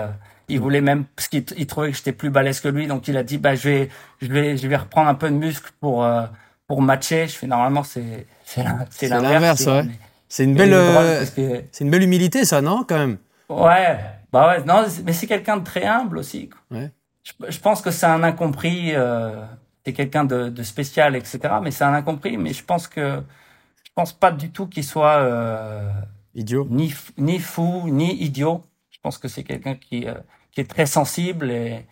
il voulait même parce qu'il il trouvait que j'étais plus balèze que lui, donc il a dit bah je vais je vais je vais reprendre un peu de muscle pour pour matcher. Je fais normalement c'est c'est l'inverse. ouais. C'est une belle c'est une belle humilité ça non quand même? Ouais bah ouais non mais c'est quelqu'un de très humble aussi. Ouais. Je, je pense que c'est un incompris t'es quelqu'un de, de, spécial, etc. Mais c'est un incompris. Mais je pense que je pense pas du tout qu'il soit euh, idiot, ni ni fou, ni idiot. Je pense que c'est quelqu'un qui euh, qui est très sensible et,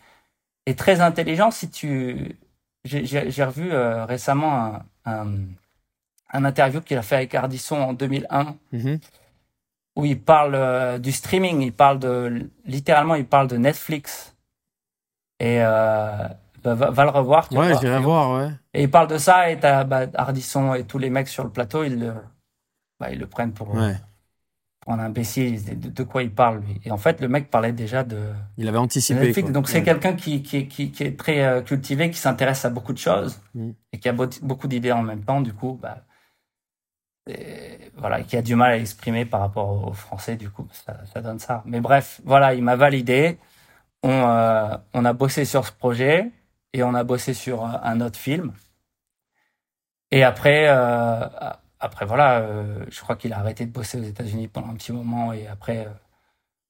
et très intelligent. Si tu, j'ai revu euh, récemment un, un, un interview qu'il a fait avec Ardisson en 2001. Mm-hmm. Où il parle euh, du streaming, il parle de littéralement, il parle de Netflix et euh, bah, va, le revoir. Tu ouais, j'irai voir, ouais. Et il parle de ça et t'as bah, Hardisson et tous les mecs sur le plateau, ils le, bah, ils le prennent pour, ouais. pour un imbécile. De, quoi il parle, lui. Et en fait, le mec parlait déjà de. Il avait anticipé. Donc c'est quelqu'un qui, qui, qui, qui, est très euh, cultivé, qui s'intéresse à beaucoup de choses mm. et qui a beaucoup d'idées en même temps. Du coup, bah, et, voilà, qui a du mal à exprimer par rapport aux Français. Du coup, ça, ça donne ça. Mais bref, voilà, il m'a validé. On, euh, on a bossé sur ce projet et on a bossé sur un autre film. Et après, euh, après voilà, euh, je crois qu'il a arrêté de bosser aux États-Unis pendant un petit moment. Et après, euh,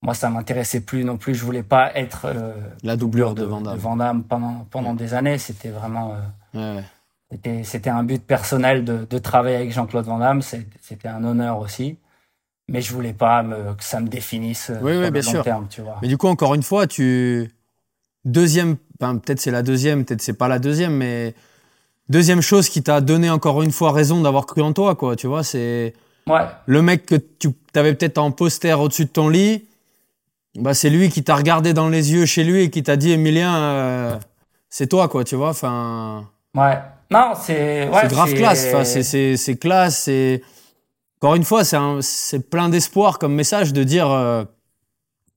moi, ça m'intéressait plus non plus. Je voulais pas être euh, la doublure de, de Van Damme, pendant pendant des années. C'était vraiment, ouais. c'était c'était un but personnel de, de travailler avec Jean-Claude Van Damme. C'était un honneur aussi. Mais je voulais pas me, que ça me définisse oui, sur oui, bien long sûr. terme, tu vois. Mais du coup, encore une fois, tu deuxième peut-être c'est la deuxième, peut-être c'est pas la deuxième, mais deuxième chose qui t'a donné encore une fois raison d'avoir cru en toi, quoi. Tu vois, c'est ouais. le mec que tu avais peut-être en poster au-dessus de ton lit. Bah, c'est lui qui t'a regardé dans les yeux chez lui et qui t'a dit, Emilien, euh, c'est toi, quoi. Tu vois, enfin. Ouais. Non, c'est. Ouais, c'est grave classe. Enfin, c'est c'est classe. C'est encore une fois, c'est c'est plein d'espoir comme message de dire, euh,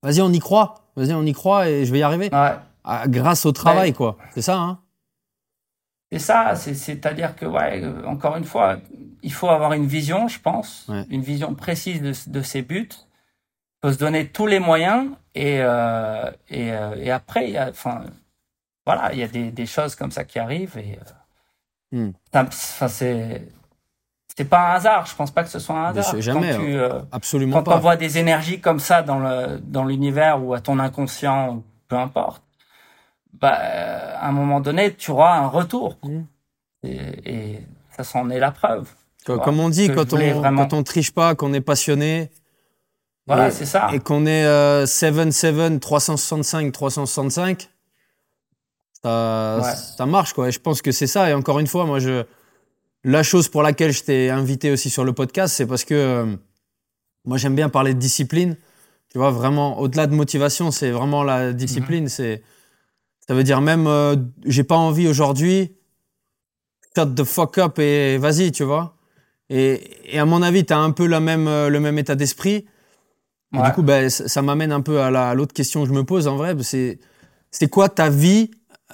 vas-y, on y croit. Vas-y, on y croit et je vais y arriver. Ouais. Ah, grâce au travail, quoi. C'est ça, hein C'est ça, c'est-à-dire que, ouais, euh, encore une fois, il faut avoir une vision, je pense, une vision précise de, de, ses buts. Il faut se donner tous les moyens et, euh, et, euh, et, après, il y a, enfin, voilà, il y a des, des, choses comme ça qui arrivent et euh, hmm. c'est c'est pas un hasard. Je pense pas que ce soit un hasard. jamais, quand tu, euh, absolument quand pas. on voit des énergies comme ça dans le dans l'univers ou à ton inconscient, peu importe, bah euh, à un moment donné, tu auras un retour. Mm. Et, et ça s'en est la preuve. Comme, vois, on dit, quand on, vraiment- quand on triche pas, qu'on est passionné, Voilà, Et- c'est ça. et qu'on est euh, 7-7, 365, 365, ça, Ouais. ça marche, quoi. Et je pense que c'est ça. Et encore une fois, moi, je, la chose pour laquelle je t'ai invité aussi sur le podcast, c'est parce que euh, moi, j'aime bien parler de discipline. Tu vois, vraiment, au-delà de motivation, c'est vraiment la discipline. C'est, ça veut dire même, euh, j'ai pas envie aujourd'hui, shut the fuck up et vas-y, tu vois. Et, et à mon avis, tu as un peu la même, euh, le même état d'esprit. Ouais. Du coup, ben, ça, ça m'amène un peu à la- à l'autre question que je me pose en vrai. C'est, c'est quoi ta vie?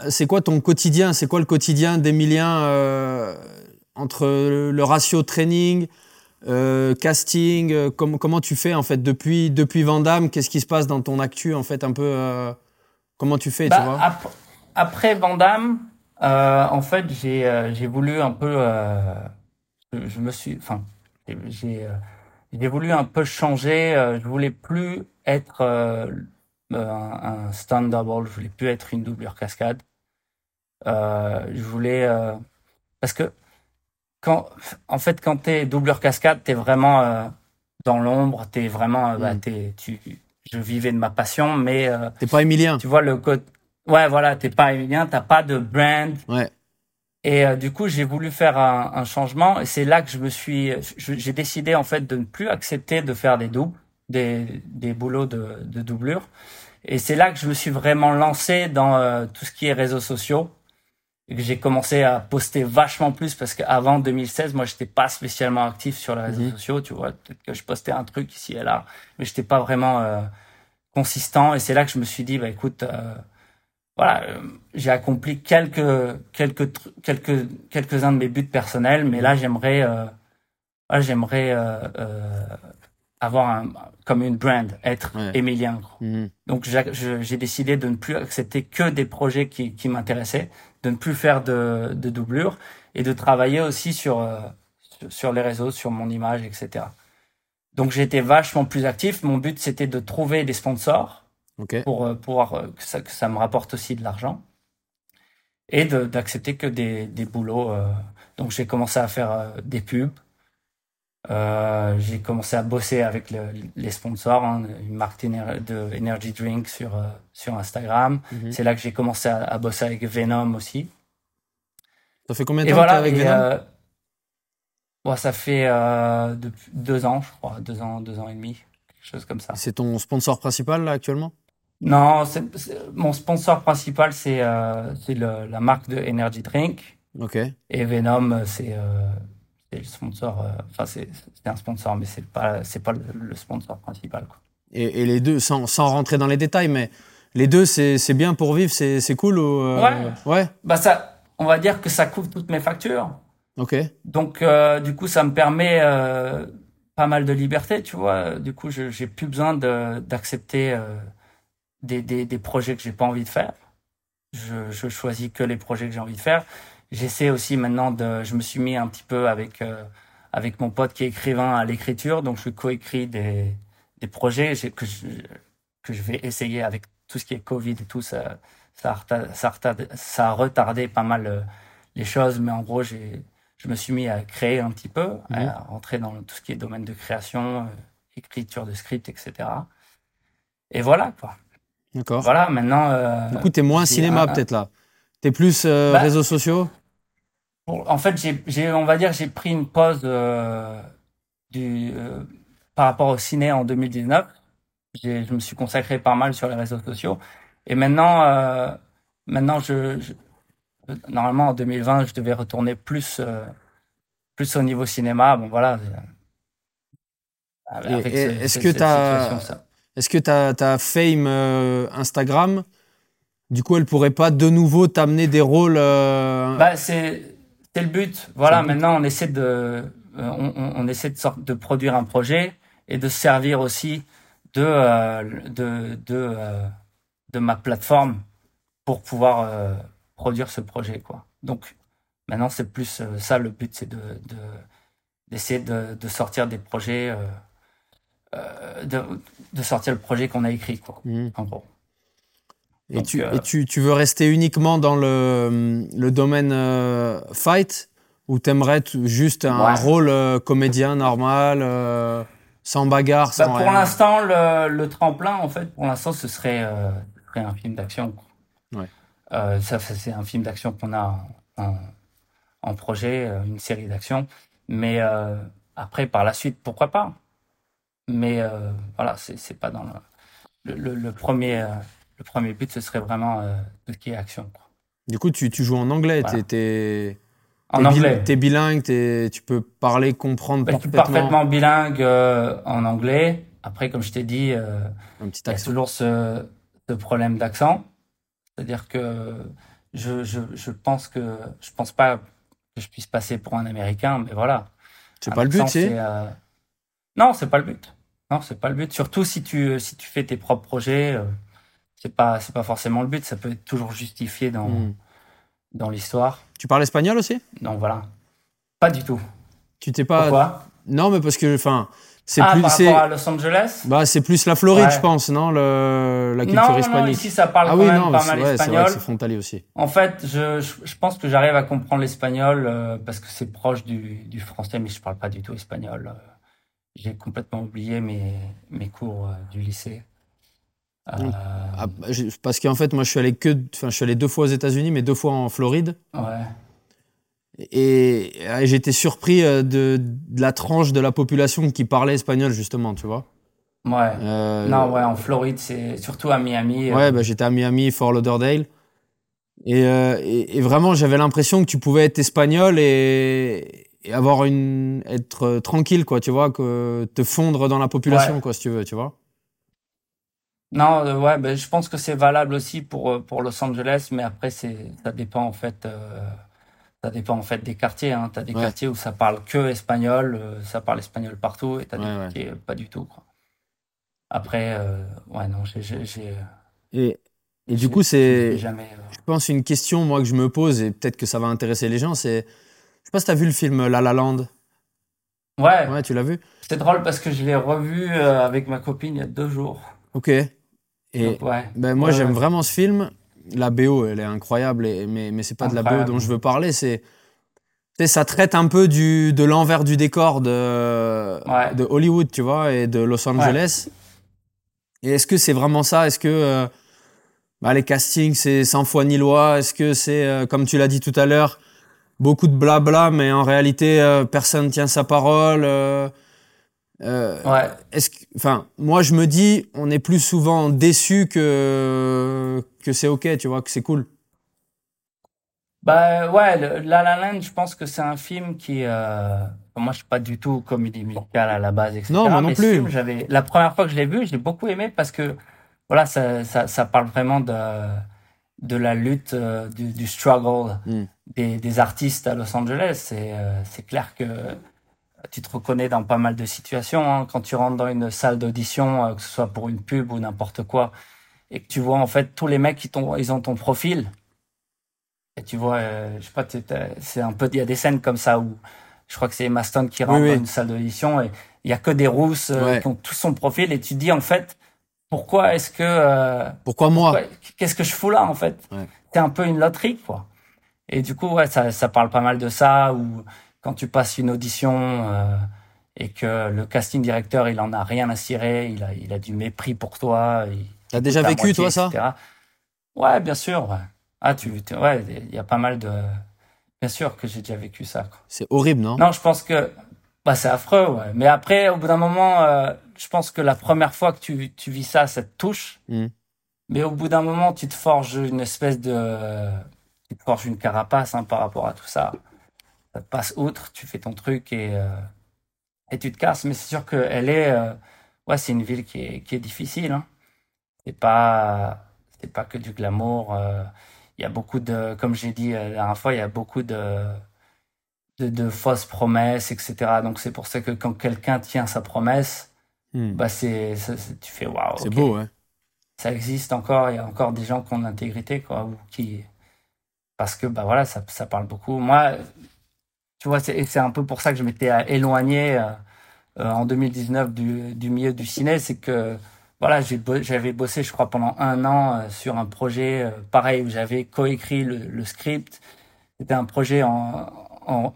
C'est quoi ton quotidien? C'est quoi le quotidien d'Emilien euh, entre le ratio training, euh, casting euh, com- Comment tu fais en fait depuis, depuis Vandame Qu'est-ce qui se passe dans ton actu en fait un peu Comment tu fais Bah, tu vois ap- après Vandame, euh, en fait, j'ai euh, j'ai voulu un peu, euh, je, je me suis, enfin, j'ai euh, j'ai voulu un peu changer. euh, je voulais plus être euh, un, un stand double. Je voulais plus être une doublure cascade. Euh, je voulais euh, parce que quand, en fait, quand t'es doubleur cascade, t'es vraiment euh, dans l'ombre. T'es vraiment, bah, Mm. t'es, tu, je vivais de ma passion, mais euh, T'es pas Emilien. tu vois le code ouais voilà t'es pas évident t'as pas de brand. Ouais. et euh, du coup j'ai voulu faire un, un changement et c'est là que je me suis j'ai décidé en fait de ne plus accepter de faire des doubles des des boulots de, de doublure. Et c'est là que je me suis vraiment lancé dans euh, tout ce qui est réseaux sociaux et que j'ai commencé à poster vachement plus parce qu'avant 2016 moi j'étais pas spécialement actif sur les réseaux Mhm. sociaux tu vois peut-être que je postais un truc ici et là mais j'étais pas vraiment euh, consistant et c'est là que je me suis dit bah écoute euh, voilà euh, j'ai accompli quelques quelques quelques quelques uns de mes buts personnels mais là j'aimerais euh, voilà, j'aimerais euh, euh, avoir un comme une brand être Ouais. Emilien. Mhm. donc j'ai décidé de ne plus accepter que des projets qui, qui m'intéressaient de ne plus faire de, de doublure et de travailler aussi sur euh, sur- les réseaux sur mon image etc donc j'ai été vachement plus actif mon but c'était de trouver des sponsors Ok. pour euh, pouvoir euh, que ça, que ça me rapporte aussi de l'argent et de- d'accepter que des, des boulots. donc j'ai commencé à faire des pubs. Euh, j'ai commencé à bosser avec le- les sponsors, hein, une marque de energy drink sur euh, sur Instagram. Mhm. C'est là que j'ai commencé à, à bosser avec Venom aussi. Ça fait combien de temps voilà. que t'es avec et, Venom? euh, bon, ça fait euh, deux ans, je crois, deux ans, deux ans et demi, quelque chose comme ça. C'est ton sponsor principal là actuellement? Non, mon sponsor principal, c'est c'est la marque de Energy Drink. Ok. Et Venom, c'est le sponsor. euh, Enfin, c'est un sponsor, mais c'est pas, c'est pas le, le sponsor principal. Quoi. Et, et les deux, sans, sans rentrer dans les détails, mais les deux, c'est bien pour vivre, c'est cool ou euh, Ouais. Ouais. Bah, ça, on va dire que ça couvre toutes mes factures. Ok. Donc, euh, du coup, ça me permet euh, pas mal de liberté, tu vois. Du coup, je j'ai plus besoin d'accepter des, des, des projets que j'ai pas envie de faire. Je, je choisis que les projets que j'ai envie de faire. J'essaie aussi maintenant de. Je me suis mis un petit peu avec euh, avec mon pote qui est écrivain à l'écriture, donc je coécris des des projets que je que je vais essayer avec tout ce qui est Covid et tout ça. Ça a retardé, ça a retardé, ça a retardé pas mal euh, les choses, mais en gros, j'ai je me suis mis à créer un petit peu, à rentrer dans tout ce qui est domaine de création, euh, écriture de script, etc. Et voilà, quoi. D'accord. Voilà, maintenant. euh, Du coup, t'es moins cinéma un- peut-être là. T'es plus euh, Bah, réseaux sociaux? en fait, j'ai, on va dire, j'ai pris une pause euh, du, euh, par rapport au ciné en 2019. J'ai, je me suis consacré pas mal sur les réseaux sociaux. Et maintenant, euh, maintenant, je, je- normalement en 2020, je devais retourner plus, plus au niveau cinéma. Bon, voilà. Est-ce ce- que ça. Est-ce que ta, ta fame Instagram, du coup, elle pourrait pas de nouveau t'amener des rôles euh, Bah, c'est c'est le but. Voilà, C'est le but. maintenant on essaie de euh, on, essaie de sorte de produire un projet et de se servir aussi de euh, de de de ma plateforme pour pouvoir produire ce projet quoi. Donc maintenant c'est plus ça le but c'est de de d'essayer de, de, sortir des projets, euh, de, de, sortir le projet qu'on a écrit, quoi, mmh. en gros. Et, tu, et tu, tu, veux rester uniquement dans le, le domaine fight? Ou t'aimerais juste un rôle comédien normal sans bagarre, bah, sans bah, Pour l'instant, le, le, tremplin, en fait, pour l'instant, ce serait, serait un film d'action. Ouais. Euh, ça, c'est un film d'action qu'on a en, en, projet, euh, une série d'action. Mais euh, après, par la suite, pourquoi pas? Mais euh, voilà, c'est pas dans le, le, le, premier. Le premier but, ce serait vraiment tout ce qui est action. Quoi. Du coup, tu, tu joues en anglais. Voilà. T'es en anglais. T'es bilingue, es, tu peux parler, comprendre parfaitement. parfaitement bilingue euh, en anglais. Après, comme je t'ai dit, euh, il y a toujours ce, ce problème d'accent. C'est-à-dire que je, je, je, pense que je pense pas que je puisse passer pour un Américain, mais voilà. C'est pas le but, c'est euh... Non, c'est pas le but. Non, c'est pas le but. Surtout si tu si tu fais tes propres projets, euh, c'est pas c'est pas forcément le but. Ça peut être toujours justifié dans mm. dans l'histoire. Tu parles espagnol aussi? Non, voilà. Pas du tout. Tu t'es pas. Pourquoi? Non, mais parce que enfin c'est ah, plus, par rapport à Los Angeles? Bah, c'est plus la Floride, ouais. je pense, non le, La culture non, hispanique. Non, ici, ça parle ah, quand oui, même non, pas mal ouais, espagnol. C'est frontalier aussi. En fait, je, je, je pense que j'arrive à comprendre l'espagnol euh, parce que c'est proche du, du français, mais je parle pas du tout espagnol. Euh, J'ai complètement oublié mes, mes cours euh, du lycée. Euh, ah, parce qu'en fait, moi, je suis allé que, enfin, je suis allé deux fois aux États-Unis, mais deux fois en Floride. Ouais. Et, et j'étais surpris de, de, la tranche de la population qui parlait espagnol, justement, tu vois. Ouais. Euh... Non, ouais, en Floride, c'est surtout à Miami. Ouais, euh... bah, j'étais à Miami, Fort Lauderdale. Et, euh, et, et vraiment, j'avais l'impression que tu pouvais être espagnol et, et, avoir une, être tranquille, quoi, tu vois, que te fondre dans la population, ouais. quoi, si tu veux, tu vois. Non, euh, ouais, ben, je pense que c'est valable aussi pour, euh, pour Los Angeles, mais après, c'est, ça dépend, en fait, ça dépend en fait des quartiers. Hein. Tu as des ouais. quartiers où ça parle que espagnol, euh, ça parle espagnol partout, et tu as des ouais, quartiers ouais. pas du tout. Quoi. Après, euh, ouais, non, j'ai. Et, et du coup, c'est. Jamais, euh... Je pense une question, moi, que je me pose, et peut-être que ça va intéresser les gens, c'est. Je sais pas si tu as vu le film La La Land. Ouais. Ouais, tu l'as vu? C'est drôle parce que je l'ai revu euh, avec ma copine il y a deux jours. Ok. Et Donc, ouais. ben, moi, j'aime vraiment ce film la BO, elle est incroyable, et, mais, mais c'est pas incroyable. de la BO dont je veux parler, c'est. Ça traite un peu du, de l'envers du décor de, de Hollywood, tu vois, et de Los Angeles. Et est-ce que c'est vraiment ça? Est-ce que euh, bah, les castings, c'est sans foi ni loi? Est-ce que c'est, euh, comme tu l'as dit tout à l'heure, beaucoup de blabla, mais en réalité, euh, personne tient sa parole euh, ouais. Est-ce que, enfin, moi, je me dis, on est plus souvent déçu que que c'est ok, tu vois, que c'est cool. Bah ouais, La La Land, je pense que c'est un film qui, euh... moi, je suis pas du tout comédie musicale à la base, etc. Non, moi non mais plus. Film, j'avais la première fois que je l'ai vu, je l'ai beaucoup aimé parce que voilà, ça, ça, ça parle vraiment de de la lutte, euh, du, du, struggle mm. des, des, artistes à Los Angeles. C'est c'est clair que tu te reconnais dans pas mal de situations hein, quand tu rentres dans une salle d'audition, euh, que ce soit pour une pub ou n'importe quoi et que tu vois en fait tous les mecs qui t'ont ils ont ton profil et tu vois euh, je sais pas c'est un peu il y a des scènes comme ça où je crois que c'est Emma Stone qui rentre oui, oui. dans une salle d'audition et il y a que des rousses euh, ouais. qui ont tout son profil et tu dis en fait pourquoi est-ce que euh, pourquoi moi qu'est-ce que je fous là en fait? Ouais. c'est un peu une loterie quoi et du coup ouais ça ça parle pas mal de ça ou quand tu passes une audition euh, et que le casting directeur il en a rien à cirer il a il a du mépris pour toi il, T'as déjà vécu, moitié, toi, ça etc. Ouais, bien sûr. Ouais. Ah, tu, ouais, il y a pas mal de. Bien sûr que j'ai déjà vécu ça. C'est horrible, non? Non, je pense que. Bah, c'est affreux, ouais. Mais après, au bout d'un moment, euh, je pense que la première fois que tu, tu vis ça, ça te touche. Mm. Mais au bout d'un moment, tu te forges une espèce de. Tu te forges une carapace hein, par rapport à tout ça. Passe outre, tu fais ton truc et. Euh, et tu te casses. Mais c'est sûr qu'elle est. Euh, ouais, c'est une ville qui est, qui est difficile. Hein c'est pas c'est pas que du glamour. Euh, il y a beaucoup de, comme j'ai dit la dernière fois, il y a beaucoup de de, de fausses promesses, etc. Donc c'est pour ça que quand quelqu'un tient sa promesse, mm. bah c'est, tu fais waouh. C'est okay. beau, ouais. Ça existe encore. Il y a encore des gens qui ont l'intégrité, quoi, ou qui parce que bah voilà, ça, ça parle beaucoup. Moi, tu vois, c'est c'est un peu pour ça que je m'étais éloigné euh, euh, en 2019 du, du milieu du ciné, c'est que voilà, j'avais bossé, je crois, pendant un an euh, sur un projet euh, pareil où j'avais coécrit le, le script. C'était un projet en, en,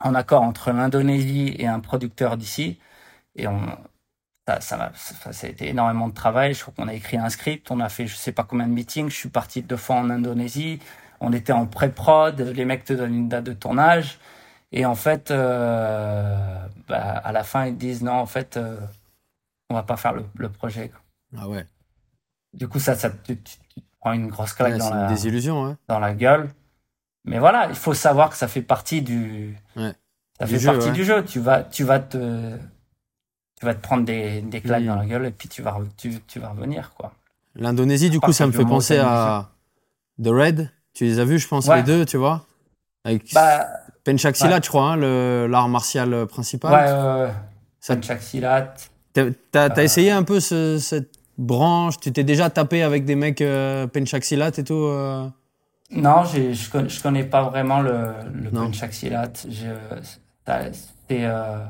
en, accord entre l'Indonésie et un producteur d'ici. Et on, ça, ça, a, ça, a été énormément de travail. Je crois qu'on a écrit un script, on a fait je sais pas combien de meetings. Je suis parti deux fois en Indonésie. On était en pré-prod. Les mecs te donnent une date de tournage. Et en fait, euh, bah, à la fin, ils disent non, en fait, euh, on va pas faire le, le projet. Ah ouais. Du coup, ça, ça tu, tu, tu prends une grosse claque Ouais, dans, la, désillusion, ouais. dans la gueule. Mais voilà, il faut savoir que ça fait partie du, Ouais. ça Du fait jeu, partie du jeu. Tu vas, tu vas te, tu vas te prendre des, des claques dans la gueule et puis tu vas, tu, tu vas revenir, quoi. L'Indonésie, du coup, ça me fait penser à The Red. Tu les as vus, je pense, Ouais. les deux, tu vois Avec Bah, Penchak Silat, ouais. je crois, hein, l'art martial principal. ouais, ouais. Ça- Penchak Silat. T'as Euh. essayé un peu ce- cette branche? Tu t'es déjà tapé avec des mecs euh, Penchak Silat et tout euh? Non, je connais, je connais pas vraiment le, le C'est euh,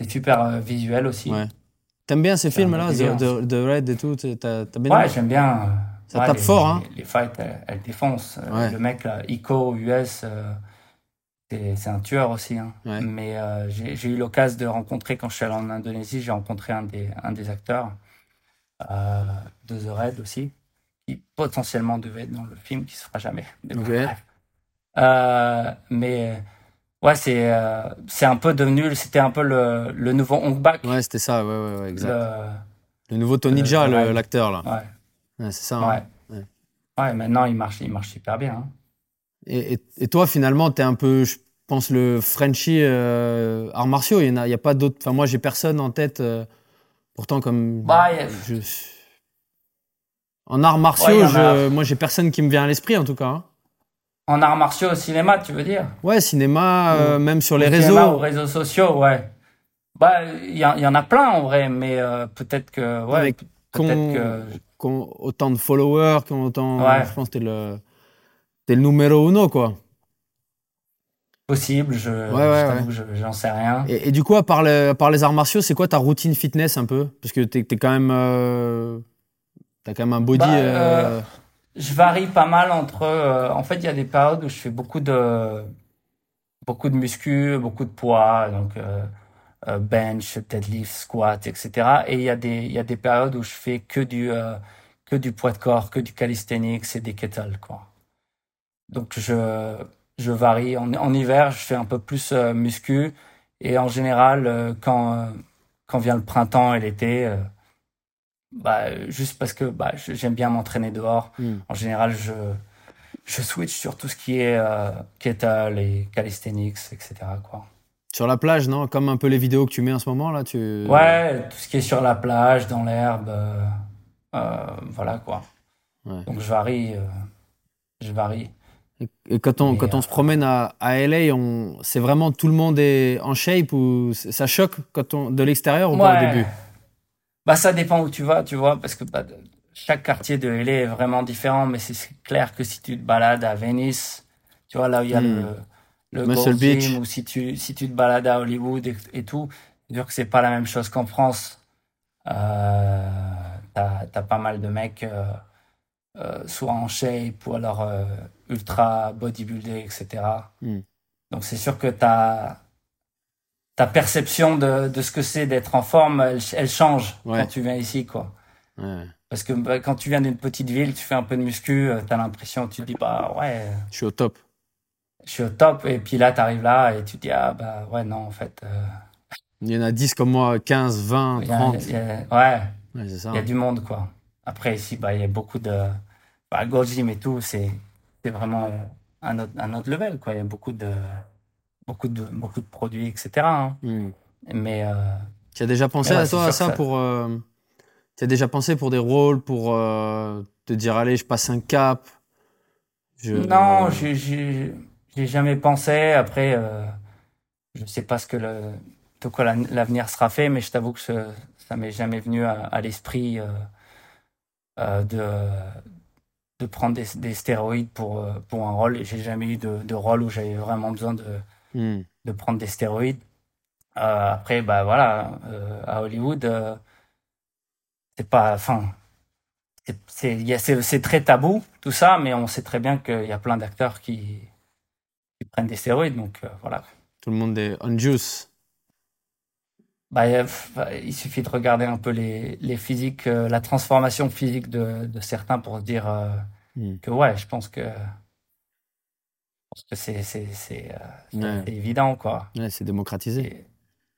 c'est super euh, visuel aussi. Ouais. T'aimes bien ces films-là, The, The- The Red et tout bien Ouais, j'aime bien. Ça ouais, tape les, fort, hein. Les, les fights, elles, elles défoncent. Euh, Ouais. Le mec, là, Ico, US, euh, c'est un tueur aussi. Hein. Ouais. Mais euh, j'ai eu l'occasion de rencontrer, quand je suis allé en Indonésie, j'ai rencontré un des, un des acteurs euh, de The Red aussi, qui potentiellement devait être dans le film, qui se fera jamais. Mais bon, Ok. bref. Euh, mais ouais, c'est c'est un peu devenu, c'était un peu le, le nouveau Hong Bak. Ouais, c'était ça, ouais, ouais, exact. Le- Le nouveau Tony Jaa, l'acteur, là. ouais. Ouais, c'est ça. hein. Ouais. Ouais. Ouais, maintenant il marche, il marche super bien. hein. Et, et- et toi, finalement, t'es un peu, je pense, le Frenchie euh, arts martiaux. Il y en a, a pas d'autres. Enfin, moi, j'ai personne en tête. euh, pourtant, comme. Bah, je- En arts martiaux, en je- moi, j'ai personne qui me vient à l'esprit, en tout cas. hein. En arts martiaux au cinéma, tu veux dire? Ouais, cinéma, euh, même sur les Au cinéma, réseaux. aux réseaux sociaux, ouais. Bah, il y, en- il y en a plein en vrai, mais euh, peut-être que, ouais, peut-être que, qui ont autant de followers, qui ont autant. Ouais. Je pense que t'es le, t'es le numéro uno, quoi. possible, je, ouais, je- j'en sais rien. Et, et du coup, à part, le- à part les arts martiaux, c'est quoi ta routine fitness un peu? Parce que t'es es quand même. euh, T'as quand même un body. Bah, euh, euh, Je varie pas mal entre. euh, en fait, il y a des périodes où je fais beaucoup de beaucoup de muscu, beaucoup de poids, donc bench, deadlift, squat, etc. Et il y a des il y a des périodes où je fais que du euh, que du poids de corps, que du calisthenics et des kettles, quoi. Donc je je varie. En, en hiver, je fais un peu plus euh, muscu et en général, euh, quand euh, quand vient le printemps et l'été. euh, bah, euh, juste parce que bah, j'aime bien m'entraîner dehors. hmm. En général, je, je switch sur tout ce qui est euh, kettle et calisthenics, etc. Quoi. Sur la plage, non? Comme un peu les vidéos que tu mets en ce moment, là tu... Ouais, tout ce qui est sur la plage, dans l'herbe, euh, euh, voilà quoi. Ouais. Donc je varie, euh, je varie. Et, quand, on, quand on se promène à, à LA, on, c'est vraiment tout le monde est en shape ou ça choque quand on, de l'extérieur ou pas au Ouais. début? Bah ça dépend où tu vas, tu vois, parce que bah, chaque quartier de LA est vraiment différent, mais c'est- clair que si tu te balades à Venice, tu vois là où il y a Hmm. le, le Muscle Gold Beach. Gym, ou si tu si tu te balades à Hollywood et, et tout, c'est sûr que c'est pas la même chose qu'en France. Euh, t'as t'as pas mal de mecs euh, euh, soit en shape ou alors ultra bodybuildé, etc. Hmm. Donc c'est sûr que ta ta perception de, de ce que c'est d'être en forme, elle, elle change Ouais. quand tu viens ici, quoi. Ouais. Parce que bah, quand tu viens d'une petite ville, tu fais un peu de muscu, t'as l'impression, tu te dis bah ouais, Je suis au top. Je suis au top. Et puis là, t'arrives là et tu te dis ah bah ouais non en fait, euh, Il y en a 10 comme moi, 15, 20, il y a- 30. il y a- ouais, Ouais, c'est ça. il y a du monde quoi. Après ici, bah il y a beaucoup de bah, Gold Gym et tout, c'est vraiment un autre un autre level quoi. Il y a beaucoup de beaucoup de beaucoup de produits etc. hein. Hmm. Mais euh, Tu as déjà pensé Ouais, à toi à ça pour. euh, tu as déjà pensé pour des rôles, pour te dire allez, je passe un cap je... Non, j'ai- j'ai j'ai jamais pensé. Après, euh, je sais pas ce que le, de quoi la- l'avenir sera fait, mais je t'avoue que ce- ça m'est jamais venu à, à l'esprit euh, euh, de de prendre des, des stéroïdes pour euh, pour un rôle. J'ai jamais eu de, de rôle où j'avais vraiment besoin de hmm. de prendre des stéroïdes. Après, bah voilà, à Hollywood, c'est pas, enfin, c'est très tabou tout ça, mais on sait très bien qu'il y a plein d'acteurs qui, prennent des stéroïdes, donc voilà. Tout le monde est on juice. Bah, il suffit de regarder un peu les, les physiques, la transformation physique de, de certains pour se dire hmm. que ouais, je pense que que c'est évident quoi. Ouais, c'est démocratisé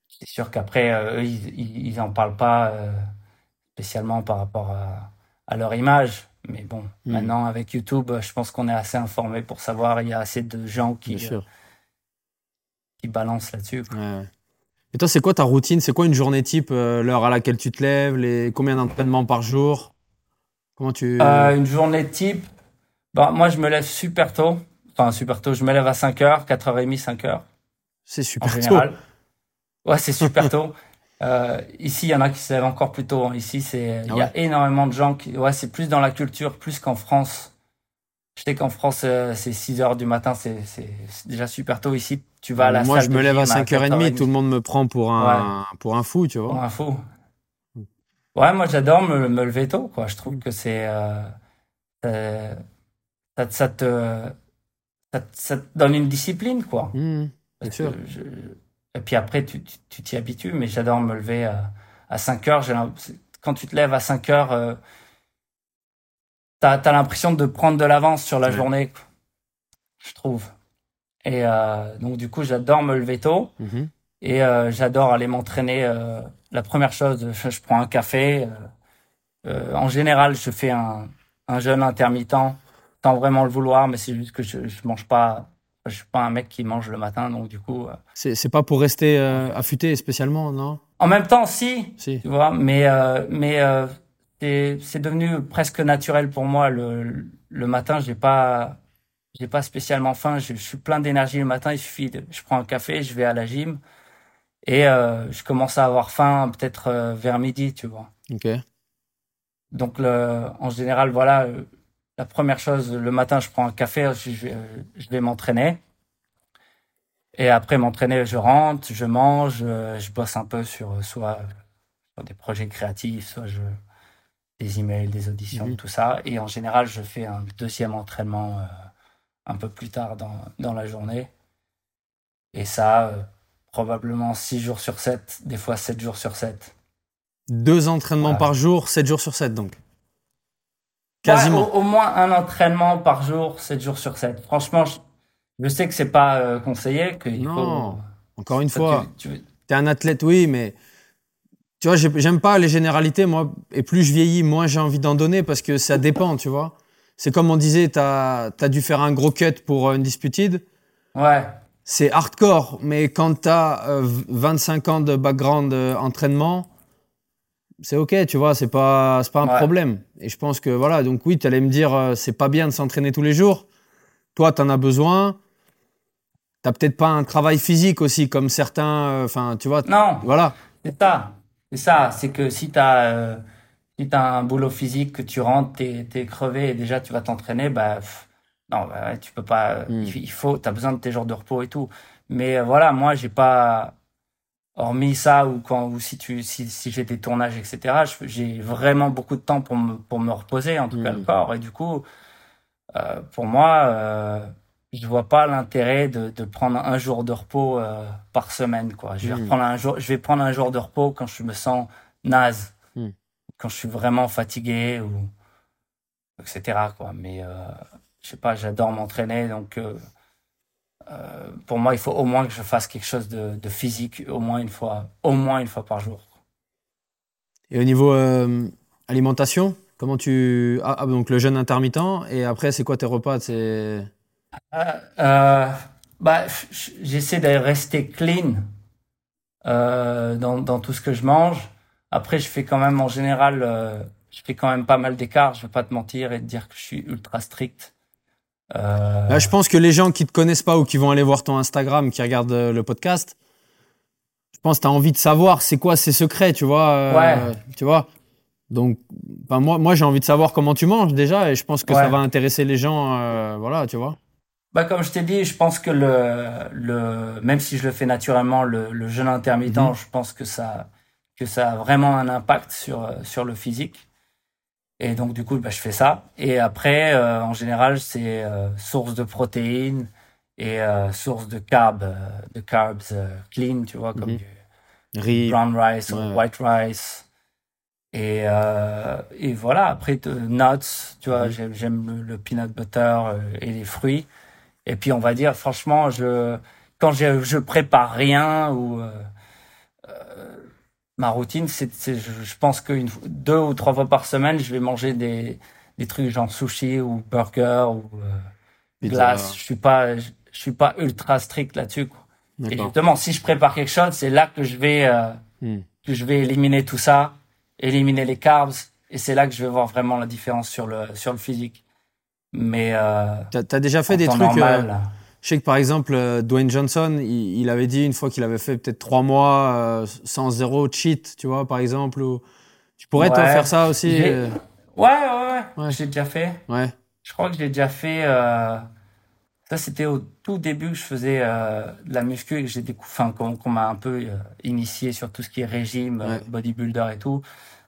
c'est sûr qu'après, euh, eux, ils n'en parlent pas euh, spécialement par rapport à, leur image. Mais bon, hmm. maintenant, avec YouTube, je pense qu'on est assez informé pour savoir. Il y a assez de gens qui, euh, qui balancent là-dessus. Et toi, c'est quoi ta routine? C'est quoi une journée type L'heure à laquelle tu te lèves les... Combien d'entraînements par jour? Comment tu... une journée type bah, Moi, je me lève super tôt. Enfin, super tôt. Je me lève à 5h, 4h30, 5h. C'est super en général. tôt. Ouais, c'est super (laughs) tôt. Euh, ici, il y en a qui se lèvent encore plus tôt. Hein. Ici, c'est, il y a ah énormément de gens qui, ouais, c'est plus dans la culture, plus qu'en France. Je sais qu'en France, euh, c'est 6 heures du matin, c'est, déjà super tôt. Ici, tu vas à la Moi, je me lève à 5h30, tout le monde me prend pour un, pour un fou, tu vois. Pour un fou. Ouais, moi, j'adore me, me lever tôt, quoi. Je trouve que c'est, euh, euh ça, ça, te, ça, ça, te donne une discipline, quoi. Mmh, bien sûr. Je, et puis après, tu t'y habitues, mais j'adore me lever à, à 5 heures. Quand tu te lèves à 5 heures, euh, tu as, l'impression de prendre de l'avance sur la journée, je trouve. Et euh, donc, du coup, j'adore me lever tôt. Mm-hmm. Et euh, j'adore aller m'entraîner. Euh, la première chose, je, prends un café. Euh, en général, je fais un, un jeûne intermittent sans vraiment le vouloir, mais c'est juste que je, je mange pas je suis pas un mec qui mange le matin, donc du coup. Euh, c'est pas pour rester euh, affûté spécialement, non? En même temps, si. Si. Tu vois, mais euh, mais c'est devenu presque naturel pour moi le le matin. J'ai pas j'ai pas spécialement faim. Je, suis plein d'énergie le matin. Il suffit de, je prends un café, je vais à la gym et je commence à avoir faim peut-être vers midi, tu vois. Ok. Donc le, en général, voilà, la première chose, le matin, je prends un café, je vais, je vais m'entraîner. Et après m'entraîner, je rentre, je mange, je bosse un peu sur soit sur des projets créatifs, soit je, des emails, des auditions, mhm. tout ça. Et en général, je fais un deuxième entraînement euh, un peu plus tard dans, dans la journée. Et ça, euh, probablement 6 jours sur 7, des fois 7 jours sur 7. Deux entraînements par jour, 7 jours sur 7 donc au, moins un entraînement par jour, 7 jours sur 7. Franchement, je, sais que c'est pas euh, conseillé. Que non, encore une fois, tu, es un athlète, oui, mais tu vois, j'aime pas les généralités, moi. Et plus je vieillis, moins j'ai envie d'en donner parce que ça dépend, tu vois. C'est comme on disait, tu as, dû faire un gros cut pour une Disputed. Ouais. C'est hardcore, mais quand tu as 25 ans de background euh, entraînement, c'est ok, tu vois, c'est pas, pas un problème. Et je pense que voilà, donc oui, tu allais me dire, euh, c'est pas bien de s'entraîner tous les jours. Toi, tu en as besoin. T'as peut-être pas un travail physique aussi, comme certains. Euh, enfin, tu vois. Non. Voilà. C'est ça. C'est ça. C'est que si tu as, euh, si as un boulot physique, que tu rentres, tu es, crevé et déjà tu vas t'entraîner, bah, non, bah, tu peux pas. Hmm. Il faut, tu as besoin de tes jours de repos et tout. Mais voilà, moi, j'ai pas hormis ça ou quand ou si tu si, si j'ai des tournages etc j'ai vraiment beaucoup de temps pour me pour me reposer en tout cas le mmh. corps et du coup euh, pour moi euh, je vois pas l'intérêt de, de prendre un jour de repos euh, par semaine quoi je vais mmh. reprendre un jour je vais prendre un jour de repos quand je me sens naze mmh. quand je suis vraiment fatigué ou etc quoi mais euh, je sais pas j'adore m'entraîner donc euh, euh, pour moi, il faut au moins que je fasse quelque chose de, physique, au moins une fois, au moins une fois par jour. Et au niveau euh, alimentation, comment tu ah, ah, donc le jeûne intermittent et après c'est quoi tes repas? C'est euh, bah j'essaie de rester clean dans, dans, tout ce que je mange. Après, je fais quand même en général, je fais quand même pas mal d'écart. Je vais pas te mentir et te dire que je suis ultra strict. Euh... je pense que les gens qui te connaissent pas ou qui vont aller voir ton Instagram, qui regardent euh, le podcast, je pense que tu as envie de savoir c'est quoi ces secrets, tu vois. Euh, ouais. Tu vois. Donc, ben moi, moi j'ai envie de savoir comment tu manges déjà et je pense que ça va intéresser les gens, euh, voilà, tu vois. bah, comme je t'ai dit, je pense que le, le, même si je le fais naturellement, le, le jeûne intermittent, Mhm. je pense que ça, que ça a vraiment un impact sur, sur le physique. Et donc, du coup, bah, je fais ça. Et après, euh, en général, c'est euh, source de protéines et euh, source de carbs, euh, de carbs euh, clean, tu vois, comme Mhm. du Riz. brown rice ou white rice. Et, euh, et voilà, après, nuts, tu vois, Mhm. j'aime, j'aime le, le peanut butter et les fruits. Et puis, on va dire, franchement, je, quand je, je prépare rien ou ma routine, c'est, c'est- je, pense que une, deux ou trois fois par semaine, je vais manger des, des trucs genre sushi ou burger ou euh, glace. Je suis pas, je, je suis pas ultra strict là-dessus. Quoi. Et justement, si je prépare quelque chose, c'est là que je vais euh, Hmm. que je vais éliminer tout ça, éliminer les carbs, et c'est là que je vais voir vraiment la différence sur le sur le physique. Mais euh, T'as as déjà fait des trucs. euh, normal, je sais que par exemple, euh, Dwayne Johnson, il, il avait dit une fois qu'il avait fait peut-être trois mois euh, sans zéro cheat, tu vois, par exemple. Ou... Tu pourrais toi Ouais. faire ça aussi euh, ouais, ouais, ouais, Ouais. j'ai déjà fait. Ouais. Je crois que j'ai déjà fait. euh, ça, c'était au tout début que je faisais euh, de la muscu et que j'ai décou- enfin, qu'on m'a un peu initié sur tout ce qui est régime, Ouais. bodybuilder et tout,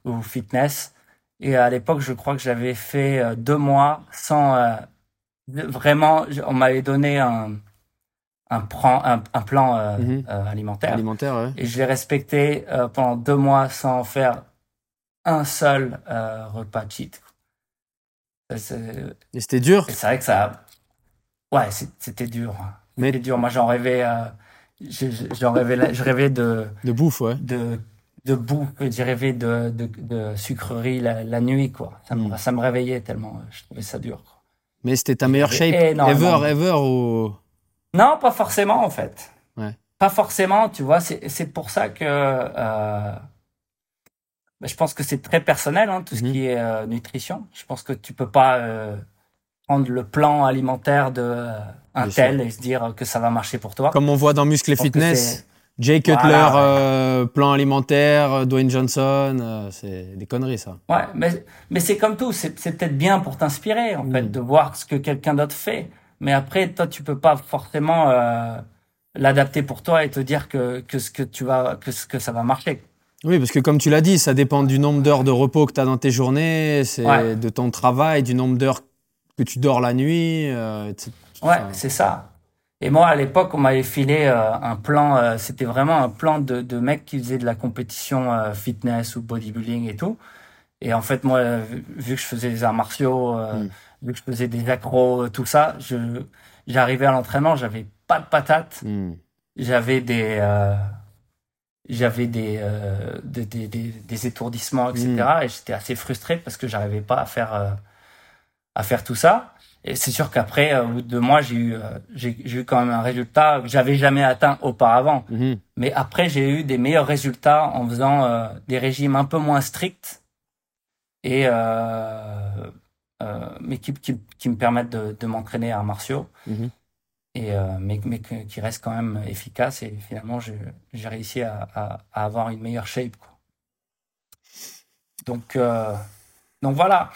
ou fitness. Et à l'époque, je crois que j'avais fait deux mois sans vraiment. On m'avait donné un un, plan- un, un plan euh, Mhm. euh, alimentaire Alimentaire, ouais. et je l'ai respecté euh, pendant deux mois sans faire un seul repas cheat. Et c'était dur. c'est vrai que ça. Ouais, c'était dur. Mais- C'était dur. Moi, j'en rêvais. Je, je- j'en rêvais, je rêvais de, De bouffe, ouais. de, de bouffe. J'ai rêvé de, de, de sucrerie la, la nuit, quoi. Ça me, Mm. ça me réveillait tellement. Je trouvais ça dur. quoi. Mais c'était ta meilleure shape énormément. ever, ever ou... Non, pas forcément, en fait. Ouais. Pas forcément, tu vois. C'est, pour ça que. Euh, bah, je pense que c'est très personnel, hein, tout ce Mhm. qui est euh, nutrition. Je pense que tu peux pas euh, prendre le plan alimentaire de un Bien tel et se dire que ça va marcher pour toi. Comme on voit dans Muscle Fitness, Jay Cutler, Voilà, euh, plan alimentaire, euh, Dwayne Johnson, euh, c'est des conneries ça. Ouais, mais, mais c'est comme tout. C'est, c'est peut-être bien pour t'inspirer, en Mm. fait, de voir ce que quelqu'un d'autre fait. Mais après, toi, tu peux pas forcément euh, l'adapter pour toi et te dire que, que ce que tu vas, que ce que ça va marcher. Oui, parce que comme tu l'as dit, ça dépend du nombre d'heures de repos que tu as dans tes journées, c'est Ouais. de ton travail, du nombre d'heures que tu dors la nuit, etc. Ouais, c'est ça. Et moi, à l'époque, on m'avait filé euh, un plan. euh, C'était vraiment un plan de, de mecs qui faisaient de la compétition euh, fitness ou bodybuilding et tout. Et en fait, moi, vu, que je faisais des arts martiaux, euh, Mm. vu que je faisais des accros, tout ça, je j'arrivais à l'entraînement, j'avais pas de patates, hmm. j'avais des j'avais des, des, des, des, des étourdissements, etc. Mm. Et j'étais assez frustré parce que j'arrivais pas à faire à faire tout ça. Et c'est sûr qu'après, euh, au bout de deux mois, j'ai eu euh, j'ai eu quand même un résultat que j'avais jamais atteint auparavant. Mhm. Mais après, j'ai eu des meilleurs résultats en faisant euh, des régimes un peu moins stricts et euh, euh, mais qui, qui, qui me permettent de, de m'entraîner à martiaux Mhm. et mais, qui restent quand même efficaces et finalement j'ai réussi à, à, à avoir une meilleure shape quoi. donc donc voilà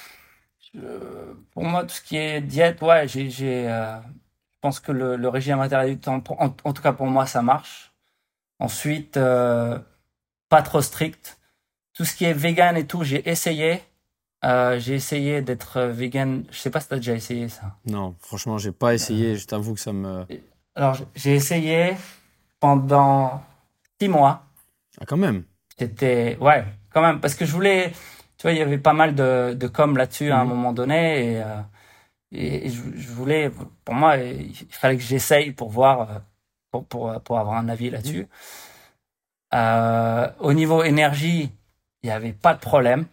Je- pour moi tout ce qui est diète ouais j'ai j'ai euh, je pense que le, le régime intérieur en, en, en tout cas pour moi ça marche ensuite euh, pas trop strict tout ce qui est vegan et tout j'ai essayé Euh, j'ai essayé d'être vegan je sais pas si t'as déjà essayé ça Non, franchement, j'ai pas essayé, je t'avoue que ça me. Alors, j'ai essayé pendant six mois. Ah, quand même. C'était, ouais, quand même, parce que je voulais, tu vois, il y avait pas mal de, de com là-dessus à un Mhm. moment donné, et, euh, et je, je voulais, pour moi, il fallait que j'essaye pour voir, euh, pour, pour, pour avoir un avis là-dessus. Euh, au niveau énergie, il n'y avait pas de problème.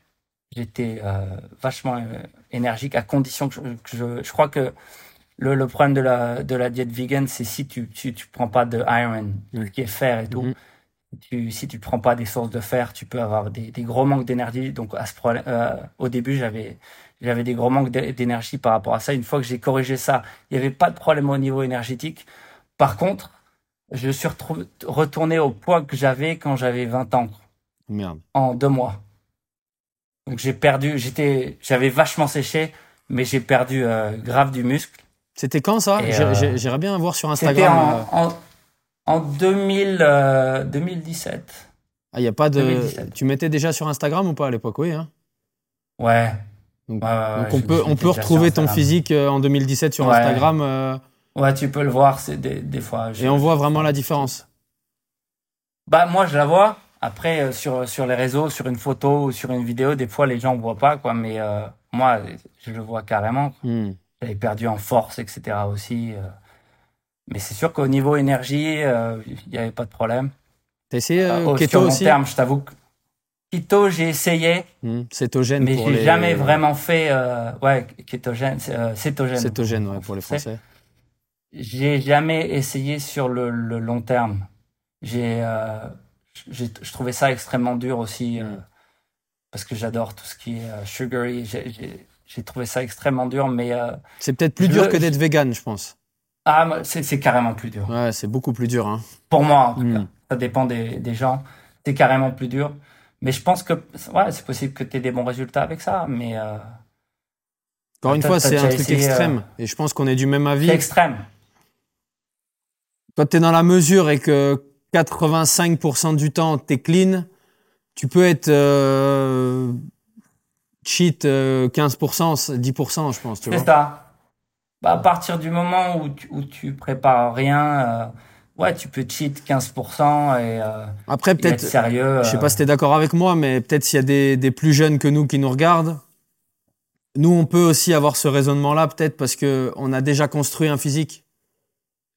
J'étais euh, vachement énergique à condition que je, que je, je crois que le, le problème de la, de la diète vegan, c'est si tu, tu, tu prends pas de iron, qui est fer et tout. Mhm. Tu, si tu prends pas des sources de fer, tu peux avoir des, des gros manques d'énergie. Donc à ce problème, euh, au début, j'avais j'avais des gros manques d'é- d'énergie par rapport à ça. Une fois que j'ai corrigé ça, il y avait pas de problème au niveau énergétique. Par contre, je suis retourné au poids que j'avais quand j'avais 20 ans, Merde. en deux mois. Donc j'ai perdu, j'étais, j'avais vachement séché, mais j'ai perdu euh, grave du muscle. C'était quand ça? Et, J'ai- euh, bien voir sur Instagram. en, euh, en, en 2000, euh, 2017. Ah, y a pas de. 2017. Tu mettais déjà sur Instagram ou pas à l'époque Oui. Hein? Ouais. Donc, Ouais, ouais, ouais, donc je- on peut, on peut retrouver ton physique euh, en 2017 sur Ouais. Instagram euh, Ouais, tu peux le voir, c'est des, des fois. je- et on voit vraiment la différence. Bah moi je la vois. Après euh, sur sur les réseaux, sur une photo ou sur une vidéo, des fois les gens voient pas quoi, mais euh, moi je le vois carrément. Hmm. J'avais perdu en force, etc. aussi. euh. Mais c'est sûr qu'au niveau énergie, euh, il y avait pas de problème. T'as essayé euh, Euh, keto sur long aussi terme, je t'avoue que keto j'ai essayé, Hmm. Cétogène mais pour j'ai les. jamais vraiment fait. euh, ouais, kétogène, euh, cétogène. Cétogène, ouais, pour les Français. J'ai jamais essayé sur le, le long terme. J'ai, euh, j'ai, je trouvais ça extrêmement dur aussi euh, Mm. parce que j'adore tout ce qui est euh, sugary. J'ai, j'ai, j'ai trouvé ça extrêmement dur, mais euh, C'est peut-être plus Je- dur que d'être vegan, je pense. Ah, c'est, carrément plus dur. Ouais, c'est beaucoup plus dur. Hein. Pour moi, en tout Mm. cas. Ça dépend des, des gens. C'est carrément plus dur. Mais je pense que ouais, c'est possible que tu aies des bons résultats avec ça, mais euh, Encore une fois, c'est un truc essayé, extrême. Et je pense qu'on est du même avis. c'est extrême. Quand tu es dans la mesure et que 85% du temps, tu es clean, tu peux être euh, cheat euh, 15%, 10%, je pense. C'est ça. Bah, à partir du moment où tu, où tu prépares rien, euh, ouais, tu peux cheat 15% et, euh, Après, peut-être, sérieux. je sais euh, pas si tu es d'accord avec moi, mais peut-être s'il y a des, des plus jeunes que nous qui nous regardent, nous, on peut aussi avoir ce raisonnement-là, peut-être parce qu'on a déjà construit un physique.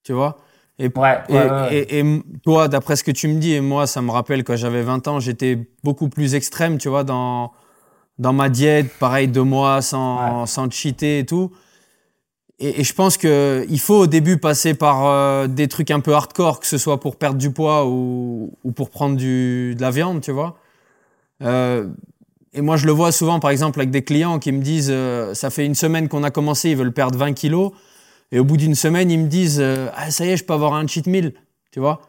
Tu vois? Et Ouais, ouais, Et, ouais, ouais. et- et m- toi, d'après ce que tu me dis, et moi, ça me rappelle quand j'avais 20 ans, j'étais beaucoup plus extrême, tu vois, dans, dans ma diète, pareil, deux mois sans, sans cheater et tout. Et, et je pense que il faut au début passer par euh, des trucs un peu hardcore, que ce soit pour perdre du poids ou, ou pour prendre du, de la viande, tu vois. Euh, et moi, je le vois souvent, par exemple, avec des clients qui me disent, euh, ça fait une semaine qu'on a commencé, ils veulent perdre 20 kilos. Et au bout d'une semaine, ils me disent Ah, ça y est, je peux avoir un cheat meal. Tu vois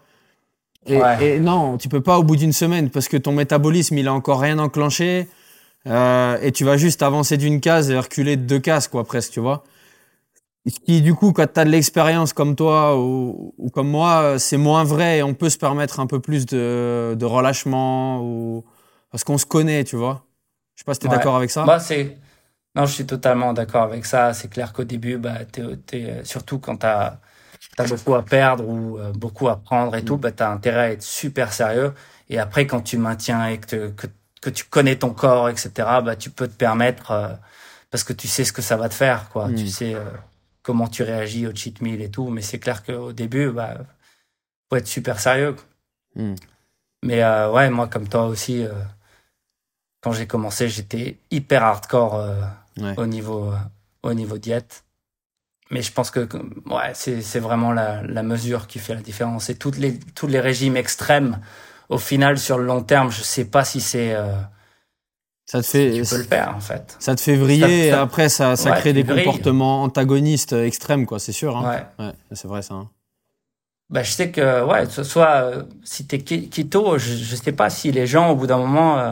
et, Ouais. et non, tu peux pas au bout d'une semaine parce que ton métabolisme, il a encore rien enclenché. et tu vas juste avancer d'une case et reculer de deux cases, quoi, presque, tu vois. Ce qui, du coup, quand tu as de l'expérience comme toi ou, ou comme moi, c'est moins vrai et on peut se permettre un peu plus de, de relâchement ou... parce qu'on se connaît, tu vois. Je sais pas si tu es Ouais. d'accord avec ça. Bah, c'est... Non, je suis totalement d'accord avec ça. C'est clair qu'au début, bah, t'es, t'es- surtout quand tu as, beaucoup à perdre ou euh, beaucoup à prendre et Mm. tout, bah, tu as intérêt à être super sérieux. Et après, quand tu maintiens et que, te- que, que tu connais ton corps, etc., bah, tu peux te permettre, euh, parce que tu sais ce que ça va te faire, quoi. Mm. Tu sais euh, comment tu réagis au cheat meal et tout. Mais c'est clair qu'au début, bah, faut être super sérieux. quoi. Mm. Mais euh, ouais, moi, comme toi aussi, euh, quand j'ai commencé, j'étais hyper hardcore euh, Ouais. au niveau au niveau diète. Mais je pense que ouais, c'est c'est vraiment la, la mesure qui fait la différence. Et toutes les tous les régimes extrêmes, au final, sur le long terme, je sais pas si c'est Ça te si fait, tu peux le faire en fait. Ça te fait vriller et Ça- ça- après ça, ça Ouais, crée des vrilles. comportements antagonistes extrêmes, quoi, c'est sûr. Hein. Ouais. Ouais, c'est vrai ça. hein. Bah, je sais que ouais, ce soit euh, si t'es keto, je, je sais pas si les gens au bout d'un moment euh,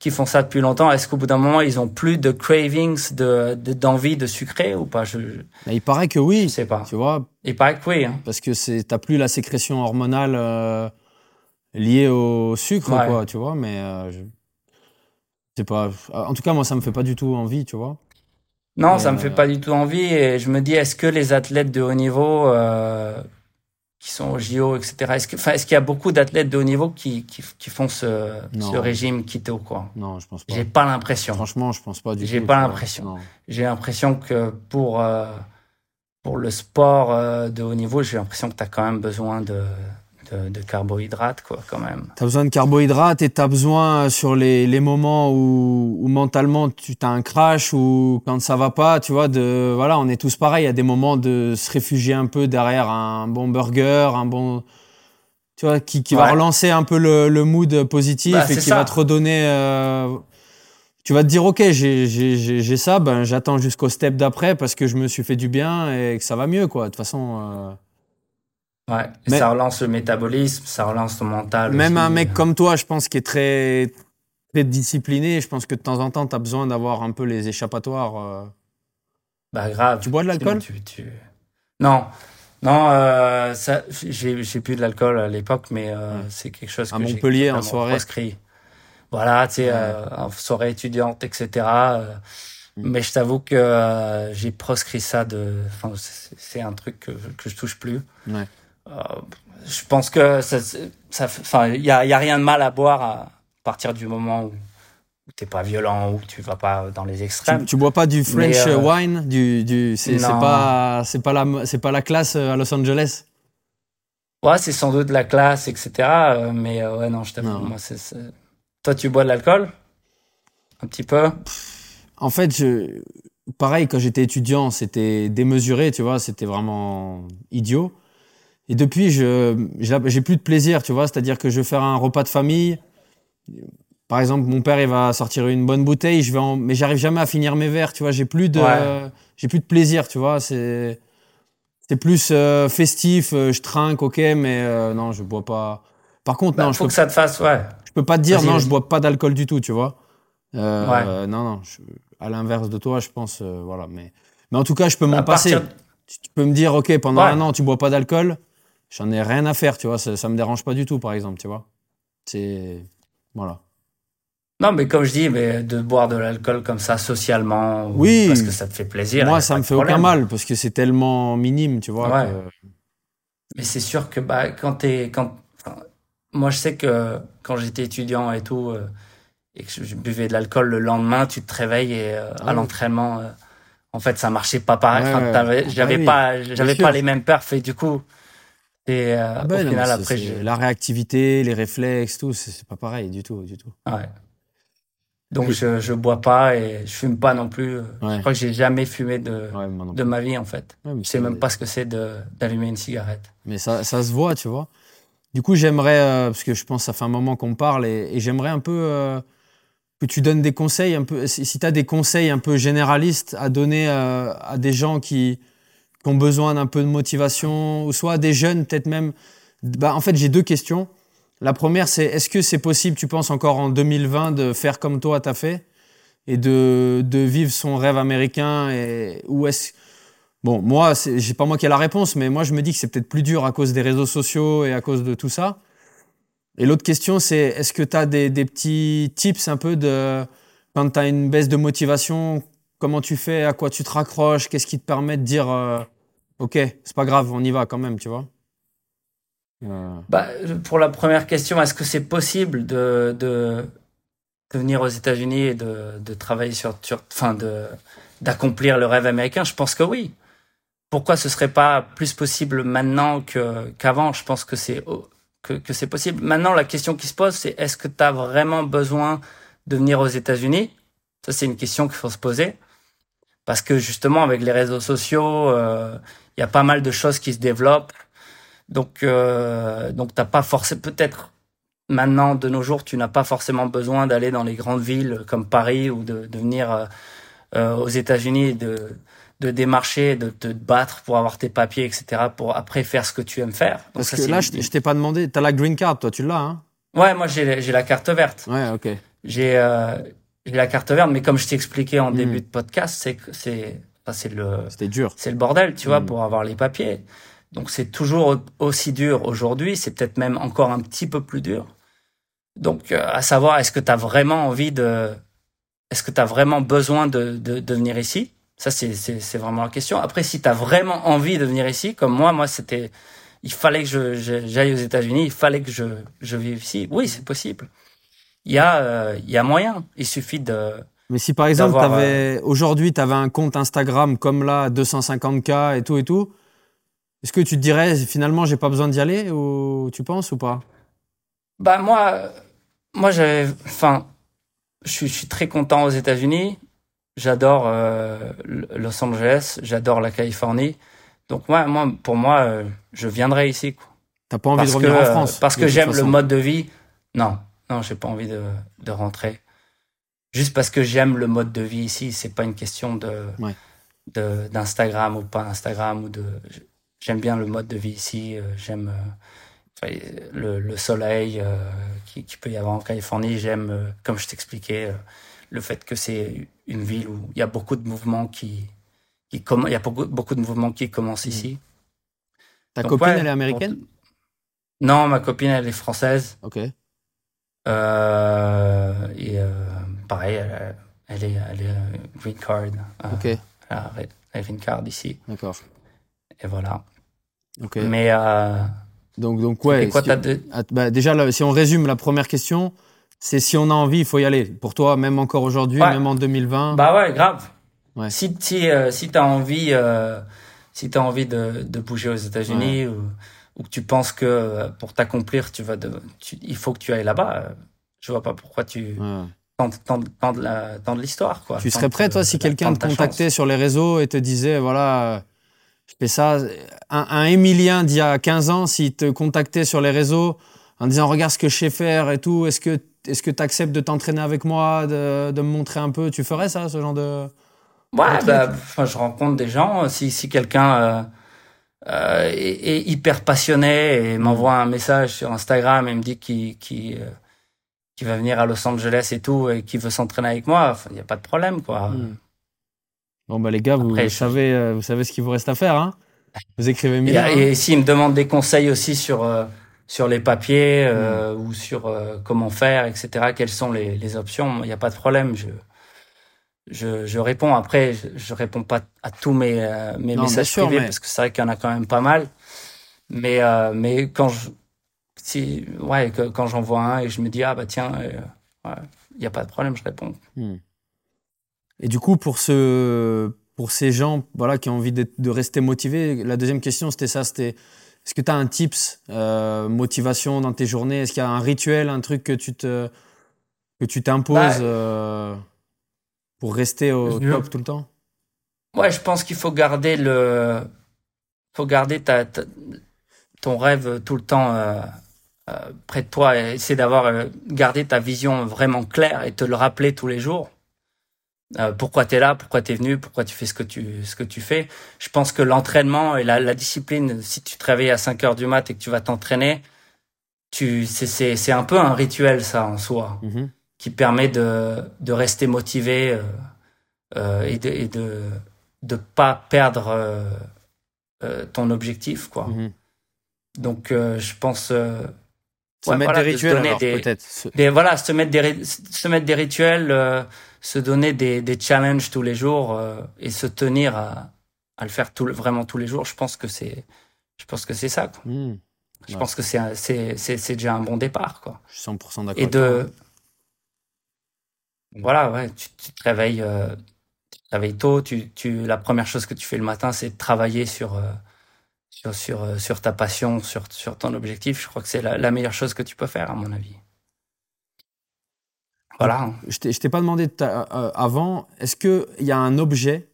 qui font ça depuis longtemps, est-ce qu'au bout d'un moment ils ont plus de cravings, de de- d'envie de sucré ou pas? Je, je Mais il paraît que oui, sais pas. tu vois, Il paraît que oui. Hein. parce que c'est t'as plus la sécrétion hormonale euh, liée au sucre, Ouais. quoi, tu vois. Mais euh, je sais pas. En tout cas, moi, ça me fait pas du tout envie, tu vois. Non, Mais, ça me euh, fait pas du tout envie et je me dis est-ce que les athlètes de haut niveau euh, qui sont au JO, etc. Est-ce que, enfin, est-ce qu'il y a beaucoup d'athlètes de haut niveau qui qui, qui font ce, ce régime keto quoi? Non, je pense pas. J'ai pas l'impression. Franchement, je pense pas du tout. J'ai pas l'impression. J'ai l'impression que pour euh, pour le sport euh, de haut niveau, j'ai l'impression que tu as quand même besoin de, de de carbohydrates quoi quand même. T'as besoin de carbohydrates et t'as besoin euh, sur les, les moments où, où mentalement tu as un crash ou quand ça va pas, tu vois, de voilà, on est tous pareils. Il y a des moments de se réfugier un peu derrière un bon burger, un bon, tu vois, qui, qui va relancer un peu le, le mood positif Bah, et qui ça. va te redonner. euh, tu vas te dire, ok, j'ai j'ai- j'ai- j'ai ça, ben j'attends jusqu'au step d'après parce que je me suis fait du bien et que ça va mieux, quoi. De toute façon. euh, Ouais. Mais- ça relance le métabolisme, ça relance ton mental. Même aussi. un mec comme toi, je pense, qui est très, très discipliné, je pense que de temps en temps, tu as besoin d'avoir un peu les échappatoires. euh. Bah grave. Tu bois de l'alcool? Tu, tu... Non, non, euh, ça, j'ai, j'ai bu de l'alcool à l'époque, mais euh, c'est quelque chose que à Montpellier en soirée. Proscrit. Voilà, tu sais, euh, en soirée étudiante, etc. Euh, mm. Mais je t'avoue que euh, j'ai proscrit ça de. Enfin, c'est un truc que, que je touche plus. Ouais. Je pense que ça, ça enfin, il y a, y a rien de mal à boire à partir du moment où où t'es pas violent, où tu vas pas dans les extrêmes. Tu, tu bois pas du French euh, wine, du, du c'est pas c'est pas la c'est pas la classe euh, à Los Angeles? Ouais, c'est sans doute la classe, etc. Euh, mais ouais, non, je t'avoue, moi, c'est, toi, tu bois de l'alcool, un petit peu? En fait, je, pareil, quand j'étais étudiant, c'était démesuré, tu vois, c'était vraiment idiot. Et depuis, je j'ai plus de plaisir, tu vois, c'est-à-dire que je vais faire un repas de famille par exemple, mon père, il va sortir une bonne bouteille, je vais en... mais j'arrive jamais à finir mes verres, tu vois. J'ai plus de, j'ai plus de plaisir, tu vois. C'est, c'est plus euh, festif. Euh, je trinque, ok, mais euh, non, je bois pas. Par contre, bah, non, faut je peux... que ça te fasse, ouais. Je peux pas te dire non, je bois pas d'alcool du tout, tu vois. ouais. Non, non. À l'inverse de toi, je pense, voilà. Mais, mais en tout cas, je peux m'en passer. Tu, peux me dire, ok, pendant un an, tu bois pas d'alcool. J'en ai rien à faire, tu vois. Ça, ça me dérange pas du tout, par exemple, tu vois. C'est voilà. Non, mais comme je dis, mais de boire de l'alcool comme ça socialement, oui, parce que ça te fait plaisir. Moi, ça me fait aucun mal parce que c'est tellement minime, tu vois. Ouais. Mais c'est sûr que bah, quand t'es, quand, moi, je sais que quand j'étais étudiant et tout, euh, et que je buvais de l'alcool le lendemain, tu te réveilles et euh, à ah l'entraînement, euh, en fait, ça marchait pas pareil. j'avais ah pas, j'avais pas les mêmes perfs et du coup, et ah ben au final, après, la réactivité, les réflexes, tout, c'est pas pareil du tout, du tout. Ouais. Donc je je bois pas et je fume pas non plus. Je crois que j'ai jamais fumé de de ma vie en fait. Ouais, je sais même pas ce que c'est de d'allumer une cigarette. Mais ça ça se voit, tu vois. Du coup, j'aimerais euh, parce que je pense que ça fait un moment qu'on parle et, et j'aimerais un peu euh, que tu donnes des conseils un peu si, si tu as des conseils un peu généralistes à donner euh, à des gens qui, qui ont besoin d'un peu de motivation ou soit des jeunes peut-être même bah en fait, j'ai deux questions. La première, c'est est-ce que c'est possible, tu penses encore en 2020, de faire comme toi t'as fait et de, de vivre son rêve américain et, Ou est-ce bon, moi, j'ai pas moi qui ai la réponse, mais moi je me dis que c'est peut-être plus dur à cause des réseaux sociaux et à cause de tout ça. Et l'autre question, c'est est-ce que tu as des, petits tips un peu de quand tu as une baisse de motivation, comment tu fais, à quoi tu te raccroches, qu'est-ce qui te permet de dire euh, ok, c'est pas grave, on y va quand même, tu vois bah, pour la première question, est-ce que c'est possible de, de, de, venir aux États-Unis et de, de travailler sur, sur enfin, de, d'accomplir le rêve américain? Je pense que oui. Pourquoi ce serait pas plus possible maintenant que, qu'avant? Je pense que c'est, que, que c'est possible. Maintenant, la question qui se pose, c'est est-ce que tu as vraiment besoin de venir aux États-Unis? Ça, c'est une question qu'il faut se poser. Parce que justement, avec les réseaux sociaux, euh, il y a pas mal de choses qui se développent. Donc, euh, donc t'as pas forcément peut-être maintenant de nos jours, tu n'as pas forcément besoin d'aller dans les grandes villes comme Paris ou de, de venir euh, euh aux États-Unis de de démarcher, de te battre pour avoir tes papiers, etc. pour après faire ce que tu aimes faire. Donc Parce que là, je t'ai pas demandé, t'as la green card, toi, tu l'as, hein? Ouais, moi j'ai j'ai la carte verte. Ouais, ok. J'ai euh, j'ai la carte verte, mais comme je t'ai expliqué en hmm. début de podcast, c'est que c'est c'est le c'était dur. C'est le bordel, tu vois, hmm. pour avoir les papiers. Donc c'est toujours aussi dur aujourd'hui, c'est peut-être même encore un petit peu plus dur. Donc euh, à savoir, est-ce que tu as vraiment envie de... Est-ce que tu as vraiment besoin de, de, de venir ici? Ça, c'est vraiment la question. Après, si tu as vraiment envie de venir ici, comme moi, moi, c'était... Il fallait que j'aille aux États-Unis, il fallait que je, je vive ici. Oui, c'est possible. Il y, a, euh, il y a moyen. Il suffit de... Mais si par exemple, euh, aujourd'hui, tu avais un compte Instagram comme là, 250K et tout et tout, est-ce que tu te dirais finalement j'ai pas besoin d'y aller ou tu penses ou pas? Bah moi, moi j'avais, enfin, je suis, très content aux États-Unis. J'adore euh, Los Angeles, j'adore la Californie. Donc moi, moi pour moi, euh, je viendrai ici. T'as pas envie de revenir en France Parce que j'aime le mode de vie. Non, non, j'ai pas envie de, de rentrer. Juste parce que j'aime le mode de vie ici, c'est pas une question de d'Instagram ou pas Instagram ou de j'aime bien le mode de vie ici. Euh, j'aime euh, le, le, soleil euh, qui, qui, peut y avoir en Californie. J'aime, comme je t'expliquais, le fait que c'est une ville où il y a beaucoup de mouvements qui, qui il y a beaucoup, beaucoup de mouvements qui commencent mm. ici. Ta Donc, copine, ouais, elle est américaine? Non, ma copine, elle est française. Ok. Euh, et euh, pareil, elle, elle est, elle est euh, green card. Euh, Ok. La green card ici. D'accord. Et voilà. Ok. Mais euh, Donc, donc ouais. et quoi, si t'as tu- de- Ah, bah, déjà, là, si on résume la première question, c'est si on a envie, il faut y aller. Pour toi, même encore aujourd'hui, Ouais. même en 2020. Bah ouais, grave. Ouais. Si si euh, si t'as envie euh, si t'as envie de, de bouger aux États-Unis ou, ou que tu penses que euh, pour t'accomplir tu vas de, tu- il faut que tu ailles là-bas, euh, je vois pas pourquoi tu Tentes tentes la tentes l'histoire quoi. Tu serais prêt, toi, euh, si quelqu'un te ta contactait chance. sur les réseaux et te disait, voilà, euh, je fais ça. Un, un Émilien d'il y a 15 ans, s'il te contactait sur les réseaux en disant, regarde ce que je sais faire et tout, est-ce que est-ce que tu acceptes de t'entraîner avec moi, de, de me montrer un peu? Tu ferais ça, ce genre de. Ouais, truc? bah, enfin, je rencontre des gens. euh, Si, si quelqu'un euh, euh, est, est hyper passionné et m'envoie un message sur Instagram et me dit qu'il qu'il qu'il va venir à Los Angeles et tout et qu'il veut s'entraîner avec moi, il n'y a pas de problème, quoi. Hmm. Bon, bah, les gars, vous, Après, vous je- savez, euh, vous savez ce qu'il vous reste à faire. Hein vous écrivez Et, Émilien. hein et s'il me demande des conseils aussi sur euh, sur les papiers euh, ou sur euh, comment faire, etc., quelles sont les, les options, il n'y a pas de problème. Je je, je réponds. Après, je, je réponds pas à tous mes euh, mes Non, messages sûr, privés mais- parce que c'est vrai qu'il y en a quand même pas mal. Mais euh, mais quand je si ouais que- quand j'en vois un et je me dis ah bah tiens euh, ouais, il y a pas de problème, je réponds. Hmm. Et du coup, pour, ce, pour ces gens voilà, qui ont envie de rester motivés, la deuxième question, c'était ça, c'était est-ce que tu as un tips, euh, motivation dans tes journées? Est-ce qu'il y a un rituel, un truc que tu te que tu t'imposes Bah, euh, pour rester au je- top tout le temps? Ouais, je pense qu'il faut garder le, faut garder ta, ta- ton rêve tout le temps euh, près de toi et essayer d'avoir euh, garder ta vision vraiment claire et te le rappeler tous les jours. Euh, pourquoi tu es là, pourquoi tu es venu, pourquoi tu fais ce que tu ce que tu fais. Je pense que l'entraînement et la, la discipline, si tu te réveilles à 5 heures du mat et que tu vas t'entraîner, tu c'est c'est c'est un peu un rituel ça en soi Mhm. qui permet de, de rester motivé euh, euh, et de et de de pas perdre euh, euh, ton objectif quoi. Mhm. Donc euh, je pense euh, Se Ouais, mettre voilà, des de rituels, des- peut-être. Se- des voilà se mettre des se mettre des rituels, euh, se donner des des challenges tous les jours euh, et se tenir à à le faire tout vraiment tous les jours. Je pense que c'est je pense que c'est ça. Quoi. Hmm. Je pense que c'est c'est c'est déjà un bon départ quoi. Je suis 100% d'accord. et toi. de voilà ouais tu, tu te réveilles euh, tu te réveilles tôt tu tu la première chose que tu fais le matin c'est de travailler sur sur sur euh, sur ta passion sur sur ton objectif je crois que c'est la, la meilleure chose que tu peux faire à mon avis voilà Je t'ai je t'ai pas demandé ta- euh, avant, est-ce qu'il y a un objet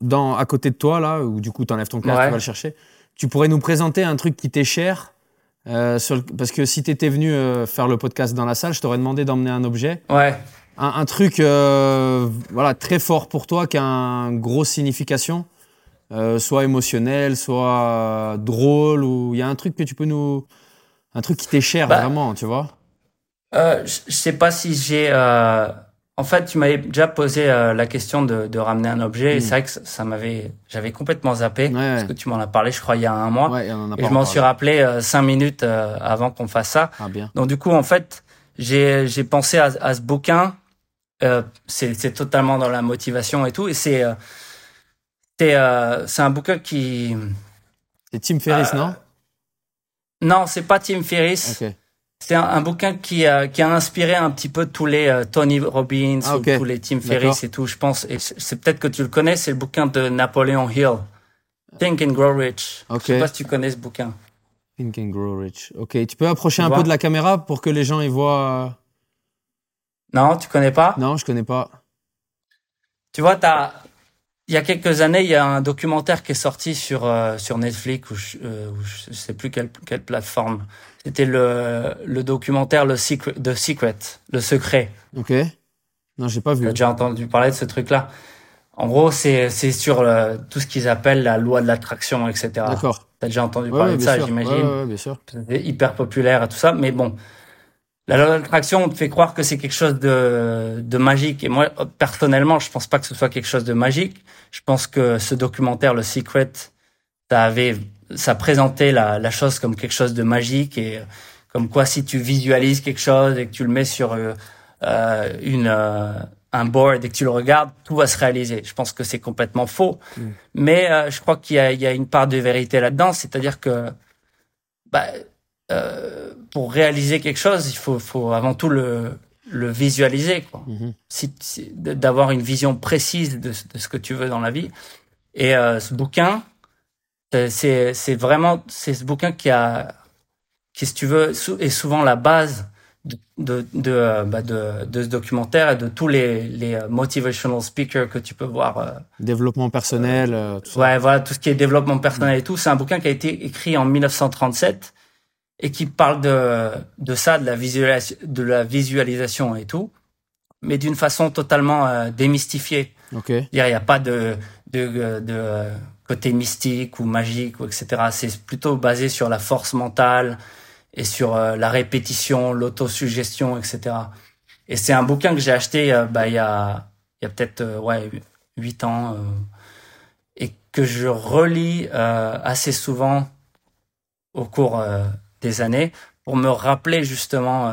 dans, à côté de toi, là, où du coup tu enlèves ton casque, Ouais. tu vas le chercher Tu pourrais nous présenter un truc qui t'est cher euh, sur le- Parce que si tu étais venu euh, faire le podcast dans la salle, je t'aurais demandé d'emmener un objet. ouais Un, un truc voilà, très fort pour toi, qui a une grosse signification, euh, soit émotionnelle, soit drôle, ou il y a un truc que tu peux nous. Un truc qui t'est cher, Bah, vraiment, tu vois euh, je, sais pas si j'ai euh, en fait tu m'avais déjà posé euh, la question de, de ramener un objet et Mm. c'est vrai que ça, ça m'avait j'avais complètement zappé Ouais, parce que tu m'en as parlé je crois il y a un mois Ouais, et on en a et pas je m'en suis rappelé euh, cinq minutes euh, avant qu'on fasse ça Ah, bien. Donc du coup, en fait, j'ai j'ai pensé à, à ce bouquin. C'est totalement dans la motivation et tout. Et c'est c'est euh, c'est un bouquin qui C'est Tim Ferriss, Euh, non? Non, c'est pas Tim Ferriss. C'est un, un bouquin qui a qui a inspiré un petit peu tous les euh, Tony Robbins Ah, ou tous les Tim. Ferriss et tout. Je pense. Et c'est peut-être que tu le connais. C'est le bouquin de Napoleon Hill. Think and Grow Rich. Ok. Je sais pas si tu connais ce bouquin. Think and Grow Rich. Ok, tu peux approcher Tu un peu de la caméra pour que les gens y voient. euh, Non, tu connais pas? Non, je connais pas. Tu vois, t'as, il y a quelques années, il y a un documentaire qui est sorti sur euh, sur Netflix ou je, euh, je sais plus quelle quelle plateforme. C'était le le documentaire le secret The Secret, le secret. Ok. Non, j'ai pas vu. T'as déjà entendu parler de ce truc-là? En gros, c'est c'est sur euh, tout ce qu'ils appellent la loi de l'attraction, etc. D'accord. T'as déjà entendu Ouais, parler ouais, de ça, j'imagine. Ouais, bien sûr. C'est hyper populaire et tout ça, mais bon. La loi de l'attraction, on te fait croire que c'est quelque chose de, de magique. Et moi, personnellement, je pense pas que ce soit quelque chose de magique. Je pense que ce documentaire, Le Secret, ça avait ça présentait la, la chose comme quelque chose de magique et comme quoi si tu visualises quelque chose et que tu le mets sur euh, une un board et que tu le regardes, tout va se réaliser. Je pense que c'est complètement faux. Mm. Mais euh, je crois qu'il y, y a, une part de vérité là-dedans, c'est-à-dire que bah, euh, pour réaliser quelque chose, il faut, faut avant tout le, le visualiser, quoi. Mm-hmm. Si, d'avoir une vision précise de, de, ce que tu veux dans la vie. Et euh, ce bouquin, c'est c'est vraiment c'est ce bouquin qui a qui si tu veux est souvent la base de, de, euh, bah de, de, ce documentaire et de tous les, les euh, motivational speakers que tu peux voir. Euh. Développement personnel. tout ça. Ouais, voilà, tout ce qui est développement personnel et tout. C'est un bouquin qui a été écrit en 1937 et qui parle de, de ça, de la, visualisation, de la visualisation et tout, mais d'une façon totalement démystifiée. Ok. Il n'y a pas de, de, de côté mystique ou magique ou etc. C'est plutôt basé sur la force mentale, et sur euh, la répétition, l'autosuggestion, etc. Et c'est un bouquin que j'ai acheté euh, bah, il y a, il y a peut-être euh, ouais, 8 ans et que je relis assez souvent au cours des années pour me rappeler justement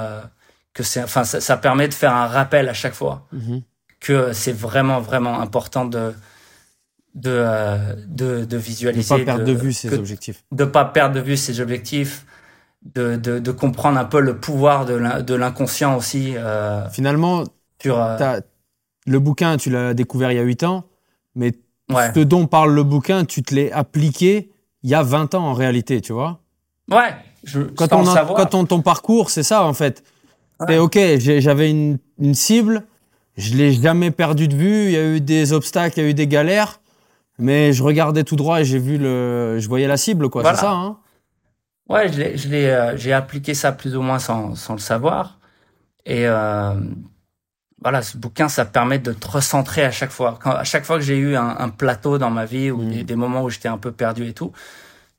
que c'est, enfin, ça, ça, permet de faire un rappel à chaque fois mm-hmm. que c'est vraiment vraiment important de de de, de visualiser, de pas perdre de, vue ses objectifs, de pas perdre de vue ses objectifs, de, de, de, comprendre un peu le pouvoir de l'inconscient aussi. Euh, Finalement, sur, euh, le bouquin, tu l'as découvert il y a 8 ans, mais ce dont parle le bouquin, tu te l'es appliqué il y a 20 ans en réalité, tu vois? Ouais. Je, quand, on quand on ton parcours, c'est ça en fait. C'est ok, j'avais une, une, cible, je l'ai jamais perdu de vue, il y a eu des obstacles, il y a eu des galères, mais je regardais tout droit et j'ai vu le, je voyais la cible, quoi. C'est ça, hein Ouais, je l'ai, euh, j'ai appliqué ça plus ou moins sans, sans le savoir. Et euh, voilà, ce bouquin, ça permet de te recentrer à chaque fois. Quand, à chaque fois que j'ai eu un, un, plateau dans ma vie ou mmh. des, moments où j'étais un peu perdu et tout,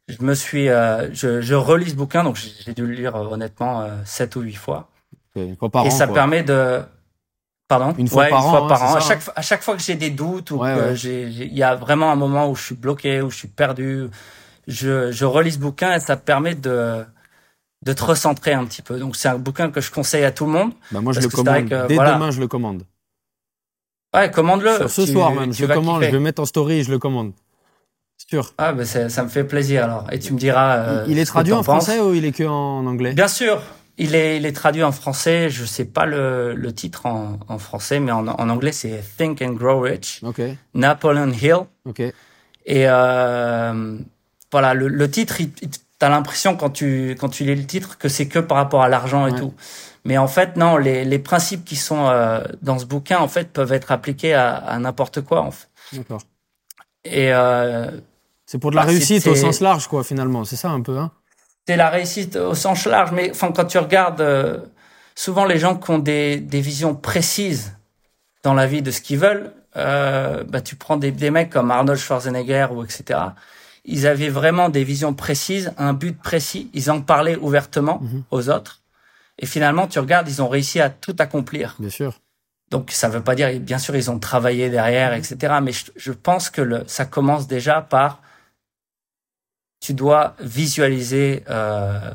je me suis, euh, je, je relis ce bouquin, donc j'ai dû le lire euh, honnêtement euh, sept ou huit fois. Une fois par et ça quoi. permet de Pardon? Une fois ouais, par une an. Fois par hein, an. À, chaque, à chaque fois que j'ai des doutes ou ouais, que j'ai, il y a vraiment un moment où je suis bloqué, où je suis perdu, je, je relis ce bouquin et ça permet de de te recentrer un petit peu. Donc c'est un bouquin que je conseille à tout le monde. Bah moi je le commande. Dès demain je le commande. Ouais, commande-le. Ce soir même, je le commande. Je vais mettre en story, je le commande. Sûr. Ah ben ça me fait plaisir alors. Et tu me diras. Euh, il est traduit en français ou il est que en anglais? Bien sûr. Il est, il est traduit en français. Je sais pas le, le titre en, en français, mais en, en anglais c'est Think and Grow Rich. Napoleon Hill. Et euh, voilà, le, le titre, t'as l'impression quand tu quand tu lis le titre que c'est que par rapport à l'argent et tout. Mais en fait, non, les, les principes qui sont euh, dans ce bouquin, en fait, peuvent être appliqués à, à n'importe quoi, en fait. D'accord. Et euh, c'est pour de la bah, réussite au sens large, quoi, finalement. C'est ça un peu, hein C'est la réussite au sens large, mais enfin, quand tu regardes, euh, souvent les gens qui ont des, des visions précises dans la vie de ce qu'ils veulent, euh, bah, tu prends des, des mecs comme Arnold Schwarzenegger ou etc ils avaient vraiment des visions précises, un but précis, ils en parlaient ouvertement mhm. aux autres. Et finalement, tu regardes, ils ont réussi à tout accomplir. Bien sûr. Donc ça veut pas dire, bien sûr, ils ont travaillé derrière, etc. Mais je, pense que le, ça commence déjà par, tu dois visualiser euh,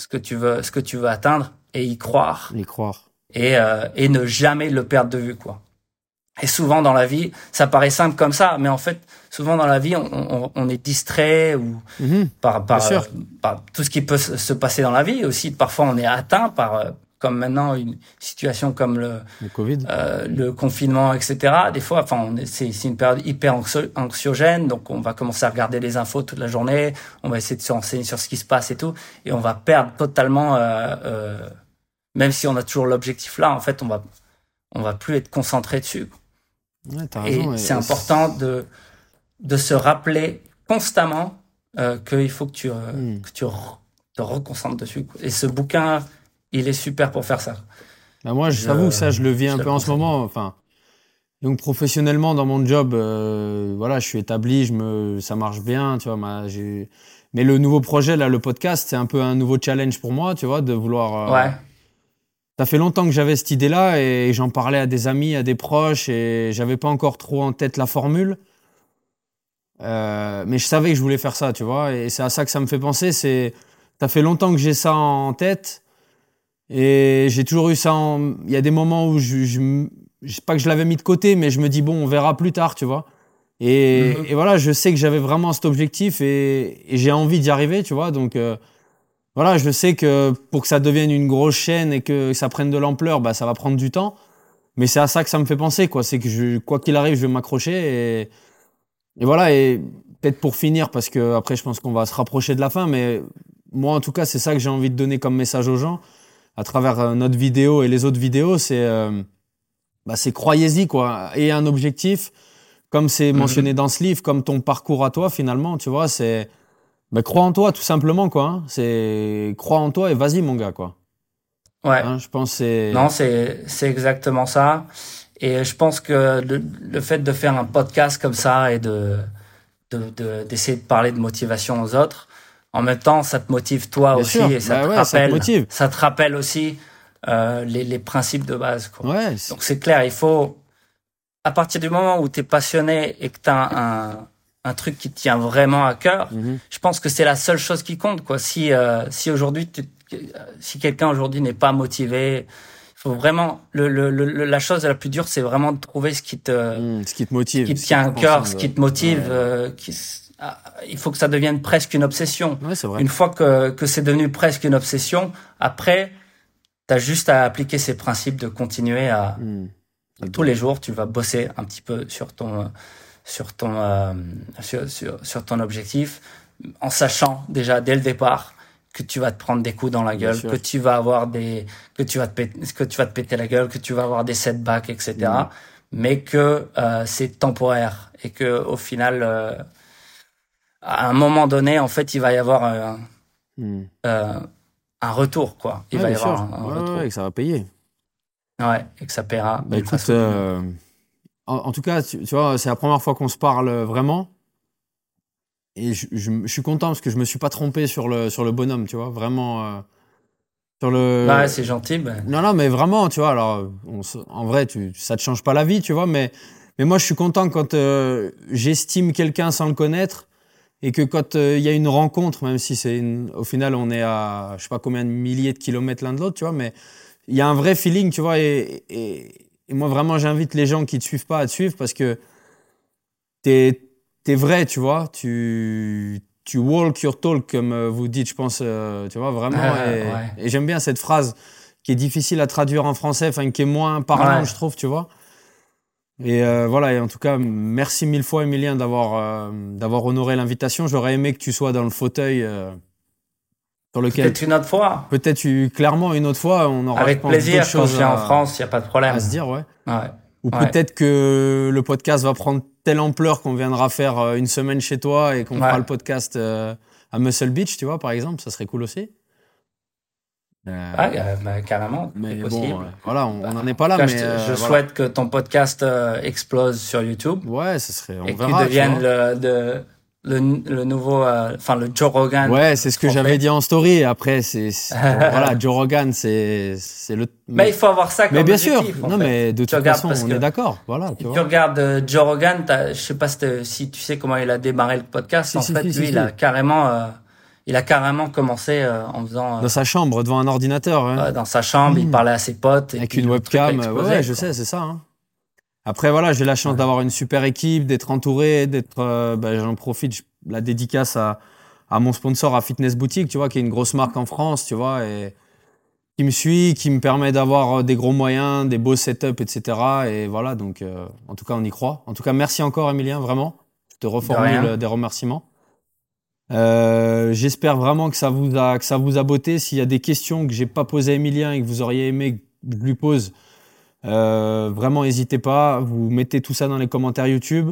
ce que tu veux, ce que tu veux atteindre et y croire. Y croire. Et, euh, et ne jamais le perdre de vue, quoi. Et souvent dans la vie, ça paraît simple comme ça, mais en fait, souvent dans la vie, on, on, on est distrait ou mhm. par, par, euh, par, tout ce qui peut se passer dans la vie. Aussi, parfois, on est atteint par, euh, comme maintenant, une situation comme le, le Covid, euh, le confinement, etc. Des fois, enfin, c'est une période hyper anxiogène, donc on va commencer à regarder les infos toute la journée, on va essayer de se renseigner sur ce qui se passe et tout, et on va perdre totalement, euh, euh même si on a toujours l'objectif là, en fait, on va on va plus être concentré dessus et c'est important de, de se rappeler constamment qu'il faut que tu, hmm. que tu te reconcentres dessus. Et ce bouquin, il est super pour faire ça. Bah moi, j'avoue que ça, je le vis un peu en ce moment. Enfin, donc professionnellement, dans mon job, euh, voilà, je suis établi, je me, ça marche bien, tu vois. Ma, mais le nouveau projet, là, le podcast, c'est un peu un nouveau challenge pour moi, tu vois, de vouloir. ouais ça fait longtemps que j'avais cette idée-là et j'en parlais à des amis, à des proches et j'avais pas encore trop en tête la formule. Euh, mais je savais que je voulais faire ça, tu vois. Et c'est à ça que ça me fait penser. C'est, ça fait longtemps que j'ai ça en tête. Et j'ai toujours eu ça en. Il y a des moments où je, je, je pas que je l'avais mis de côté, mais je me dis bon, on verra plus tard, tu vois. Et, Mhm. et voilà, je sais que j'avais vraiment cet objectif et, et j'ai envie d'y arriver, tu vois. Donc euh, voilà, je sais que pour que ça devienne une grosse chaîne et que ça prenne de l'ampleur, bah ça va prendre du temps. Mais c'est à ça que ça me fait penser, quoi. C'est que je, quoi qu'il arrive, je vais m'accrocher et, et voilà. Et peut-être pour finir, parce que après, je pense qu'on va se rapprocher de la fin, mais moi, en tout cas, c'est ça que j'ai envie de donner comme message aux gens à travers euh, notre vidéo et les autres vidéos. C'est, euh, bah, c'est croyez-y, quoi. Et un objectif, comme c'est Mhm. mentionné dans ce livre, comme ton parcours à toi, finalement, tu vois, c'est, bah, crois en toi, tout simplement, quoi. hein. C'est, crois en toi et vas-y, mon gars, quoi. Ouais. Hein, je pense c'est. Non, c'est c'est exactement ça. Et je pense que le, le fait de faire un podcast comme ça et de de- de- d'essayer de, parler de motivation aux autres, en même temps, ça te motive toi Bien aussi sûr. et ça, Bah te ouais, ça te rappelle, ça te rappelle aussi euh, les, les principes de base. Quoi. Ouais, Donc c'est clair, il faut à partir du moment où tu es passionné et que tu as un, un truc qui te tient vraiment à cœur, Mhm. je pense que c'est la seule chose qui compte quoi. Si euh, si aujourd'hui si quelqu'un aujourd'hui n'est pas motivé, il faut vraiment le, le, le- la chose la plus dure c'est vraiment de trouver ce qui te Mm, ce qui te motive. ce qui te tient à cœur, ce qui te motive ouais. euh, qui il faut que ça devienne presque une obsession. Ouais, c'est vrai. Une fois que que c'est devenu presque une obsession, après tu as juste à appliquer ces principes de continuer à Mm. tous les jours, tu vas bosser un petit peu sur ton sur ton euh, sur, sur, sur ton objectif, en sachant déjà dès le départ que tu vas te prendre des coups dans la gueule, que tu vas avoir des que tu vas te péter, que tu vas te péter la gueule, que tu vas avoir des setbacks, etc. Mm. Mais que euh, c'est temporaire et que au final, euh, à un moment donné, en fait, il va y avoir un, Mm. euh, un retour, quoi. Il Ouais, va y bien avoir sûr. un, un Ouais, retour. ouais, que ça va payer. Ouais, et que ça paiera. Bah, écoute, façon- euh, en, en tout cas, tu, tu vois, c'est la première fois qu'on se parle euh, vraiment. Et je, je, je suis content parce que je me suis pas trompé sur le, sur le bonhomme, tu vois, vraiment. euh, sur le. Ouais, c'est gentil. ben. Non, non, mais vraiment, tu vois, alors, on en vrai, tu, ça te change pas la vie, tu vois, mais, mais moi, je suis content quand euh, j'estime quelqu'un sans le connaître et que quand euh, il y a une rencontre, même si c'est au final, on est à, je sais pas combien de milliers de kilomètres l'un de l'autre, tu vois, mais il y a un vrai feeling, tu vois, et, et, et moi, vraiment, j'invite les gens qui te suivent pas à te suivre parce que t'es es vrai, tu vois, tu, tu walk your talk, comme euh, vous dites, je pense, euh, tu vois, vraiment. Ah, et ouais. et j'aime bien cette phrase qui est difficile à traduire en français, enfin, qui est moins parlant, Ouais. je trouve, tu vois. Et euh, voilà, et en tout cas, merci mille fois, Emilien, d'avoir euh, d'avoir honoré l'invitation. J'aurais aimé que tu sois dans le fauteuil euh, sur lequel Peut-être une autre fois. peut-être clairement une autre fois, on aura Avec plaisir, quand je viens en France, il n'y a pas de problème. à se dire, ouais. Ouais. Ou Ouais. peut-être que le podcast va prendre telle ampleur qu'on viendra faire euh, une semaine chez toi et qu'on Ouais. fera le podcast à Muscle Beach, tu vois, par exemple, ça serait cool aussi. Euh, euh, bah, carrément, mais bon, euh, voilà, on n'en est pas là, mais je, euh, je voilà. souhaite que ton podcast euh, explose sur YouTube Ouais, ce serait. On et qu'il verra. tu devienne le, de- le, le nouveau, enfin le Joe Rogan. Ouais, c'est ce que j'avais dit en story. Après, c'est (laughs) voilà, Joe Rogan, c'est c'est le. Mais il faut avoir ça comme mais bien sûr. objectif, Non, fait. mais de toute façon, on est d'accord. Voilà, tu tu regardes Joe Rogan, je sais pas si, tu sais comment il a démarré le podcast. Si, en si, fait, lui, il a carrément, il a carrément commencé euh, en faisant euh, Dans sa chambre, devant un ordinateur. hein. euh, dans sa chambre, il Mm. parlait à ses potes et avec une webcam. Explosé, ouais, je sais, c'est ça. hein. Après, voilà, j'ai la chance Ouais. d'avoir une super équipe, d'être entouré, d'être. euh, bah, J'en profite, je- la dédicace à, à mon sponsor à Fitness Boutique, tu vois, qui est une grosse marque en France, tu vois, et qui me suit, qui me permet d'avoir euh, des gros moyens, des beaux setups, etc. Et voilà, donc, euh, en tout cas, on y croit. En tout cas, merci encore, Emilien, vraiment. Je te reformule euh, des remerciements. Euh, J'espère vraiment que ça vous a que ça vous a botté. S'il y a des questions que j'ai pas posées à Emilien et que vous auriez aimé que je lui pose, euh, vraiment n'hésitez pas. Vous mettez tout ça dans les commentaires YouTube.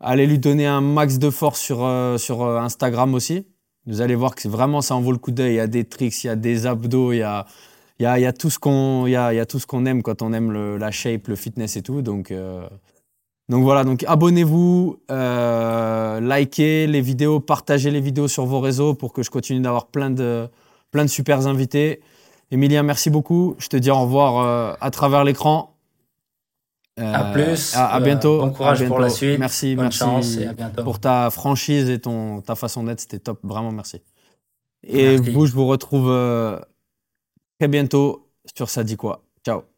Allez lui donner un max de force sur euh, sur Instagram aussi. Vous allez voir que vraiment ça en vaut le coup d'œil. Il y a des tricks, il y a des abdos, il y a il y a, il y a tout ce qu'on il y a, il y a tout ce qu'on aime quand on aime la shape, le fitness et tout. Donc donc voilà, donc abonnez-vous, euh, likez les vidéos, partagez les vidéos sur vos réseaux pour que je continue d'avoir plein de, plein de super invités. Emilien, merci beaucoup. Je te dis au revoir euh, à travers l'écran. à plus. À, bientôt. bon courage pour la suite. Merci, Bonne merci chance et à bientôt. pour ta franchise et ton ta façon d'être. C'était top, vraiment merci. Et vous, je vous retrouve très bientôt sur Ça dit quoi. Ciao.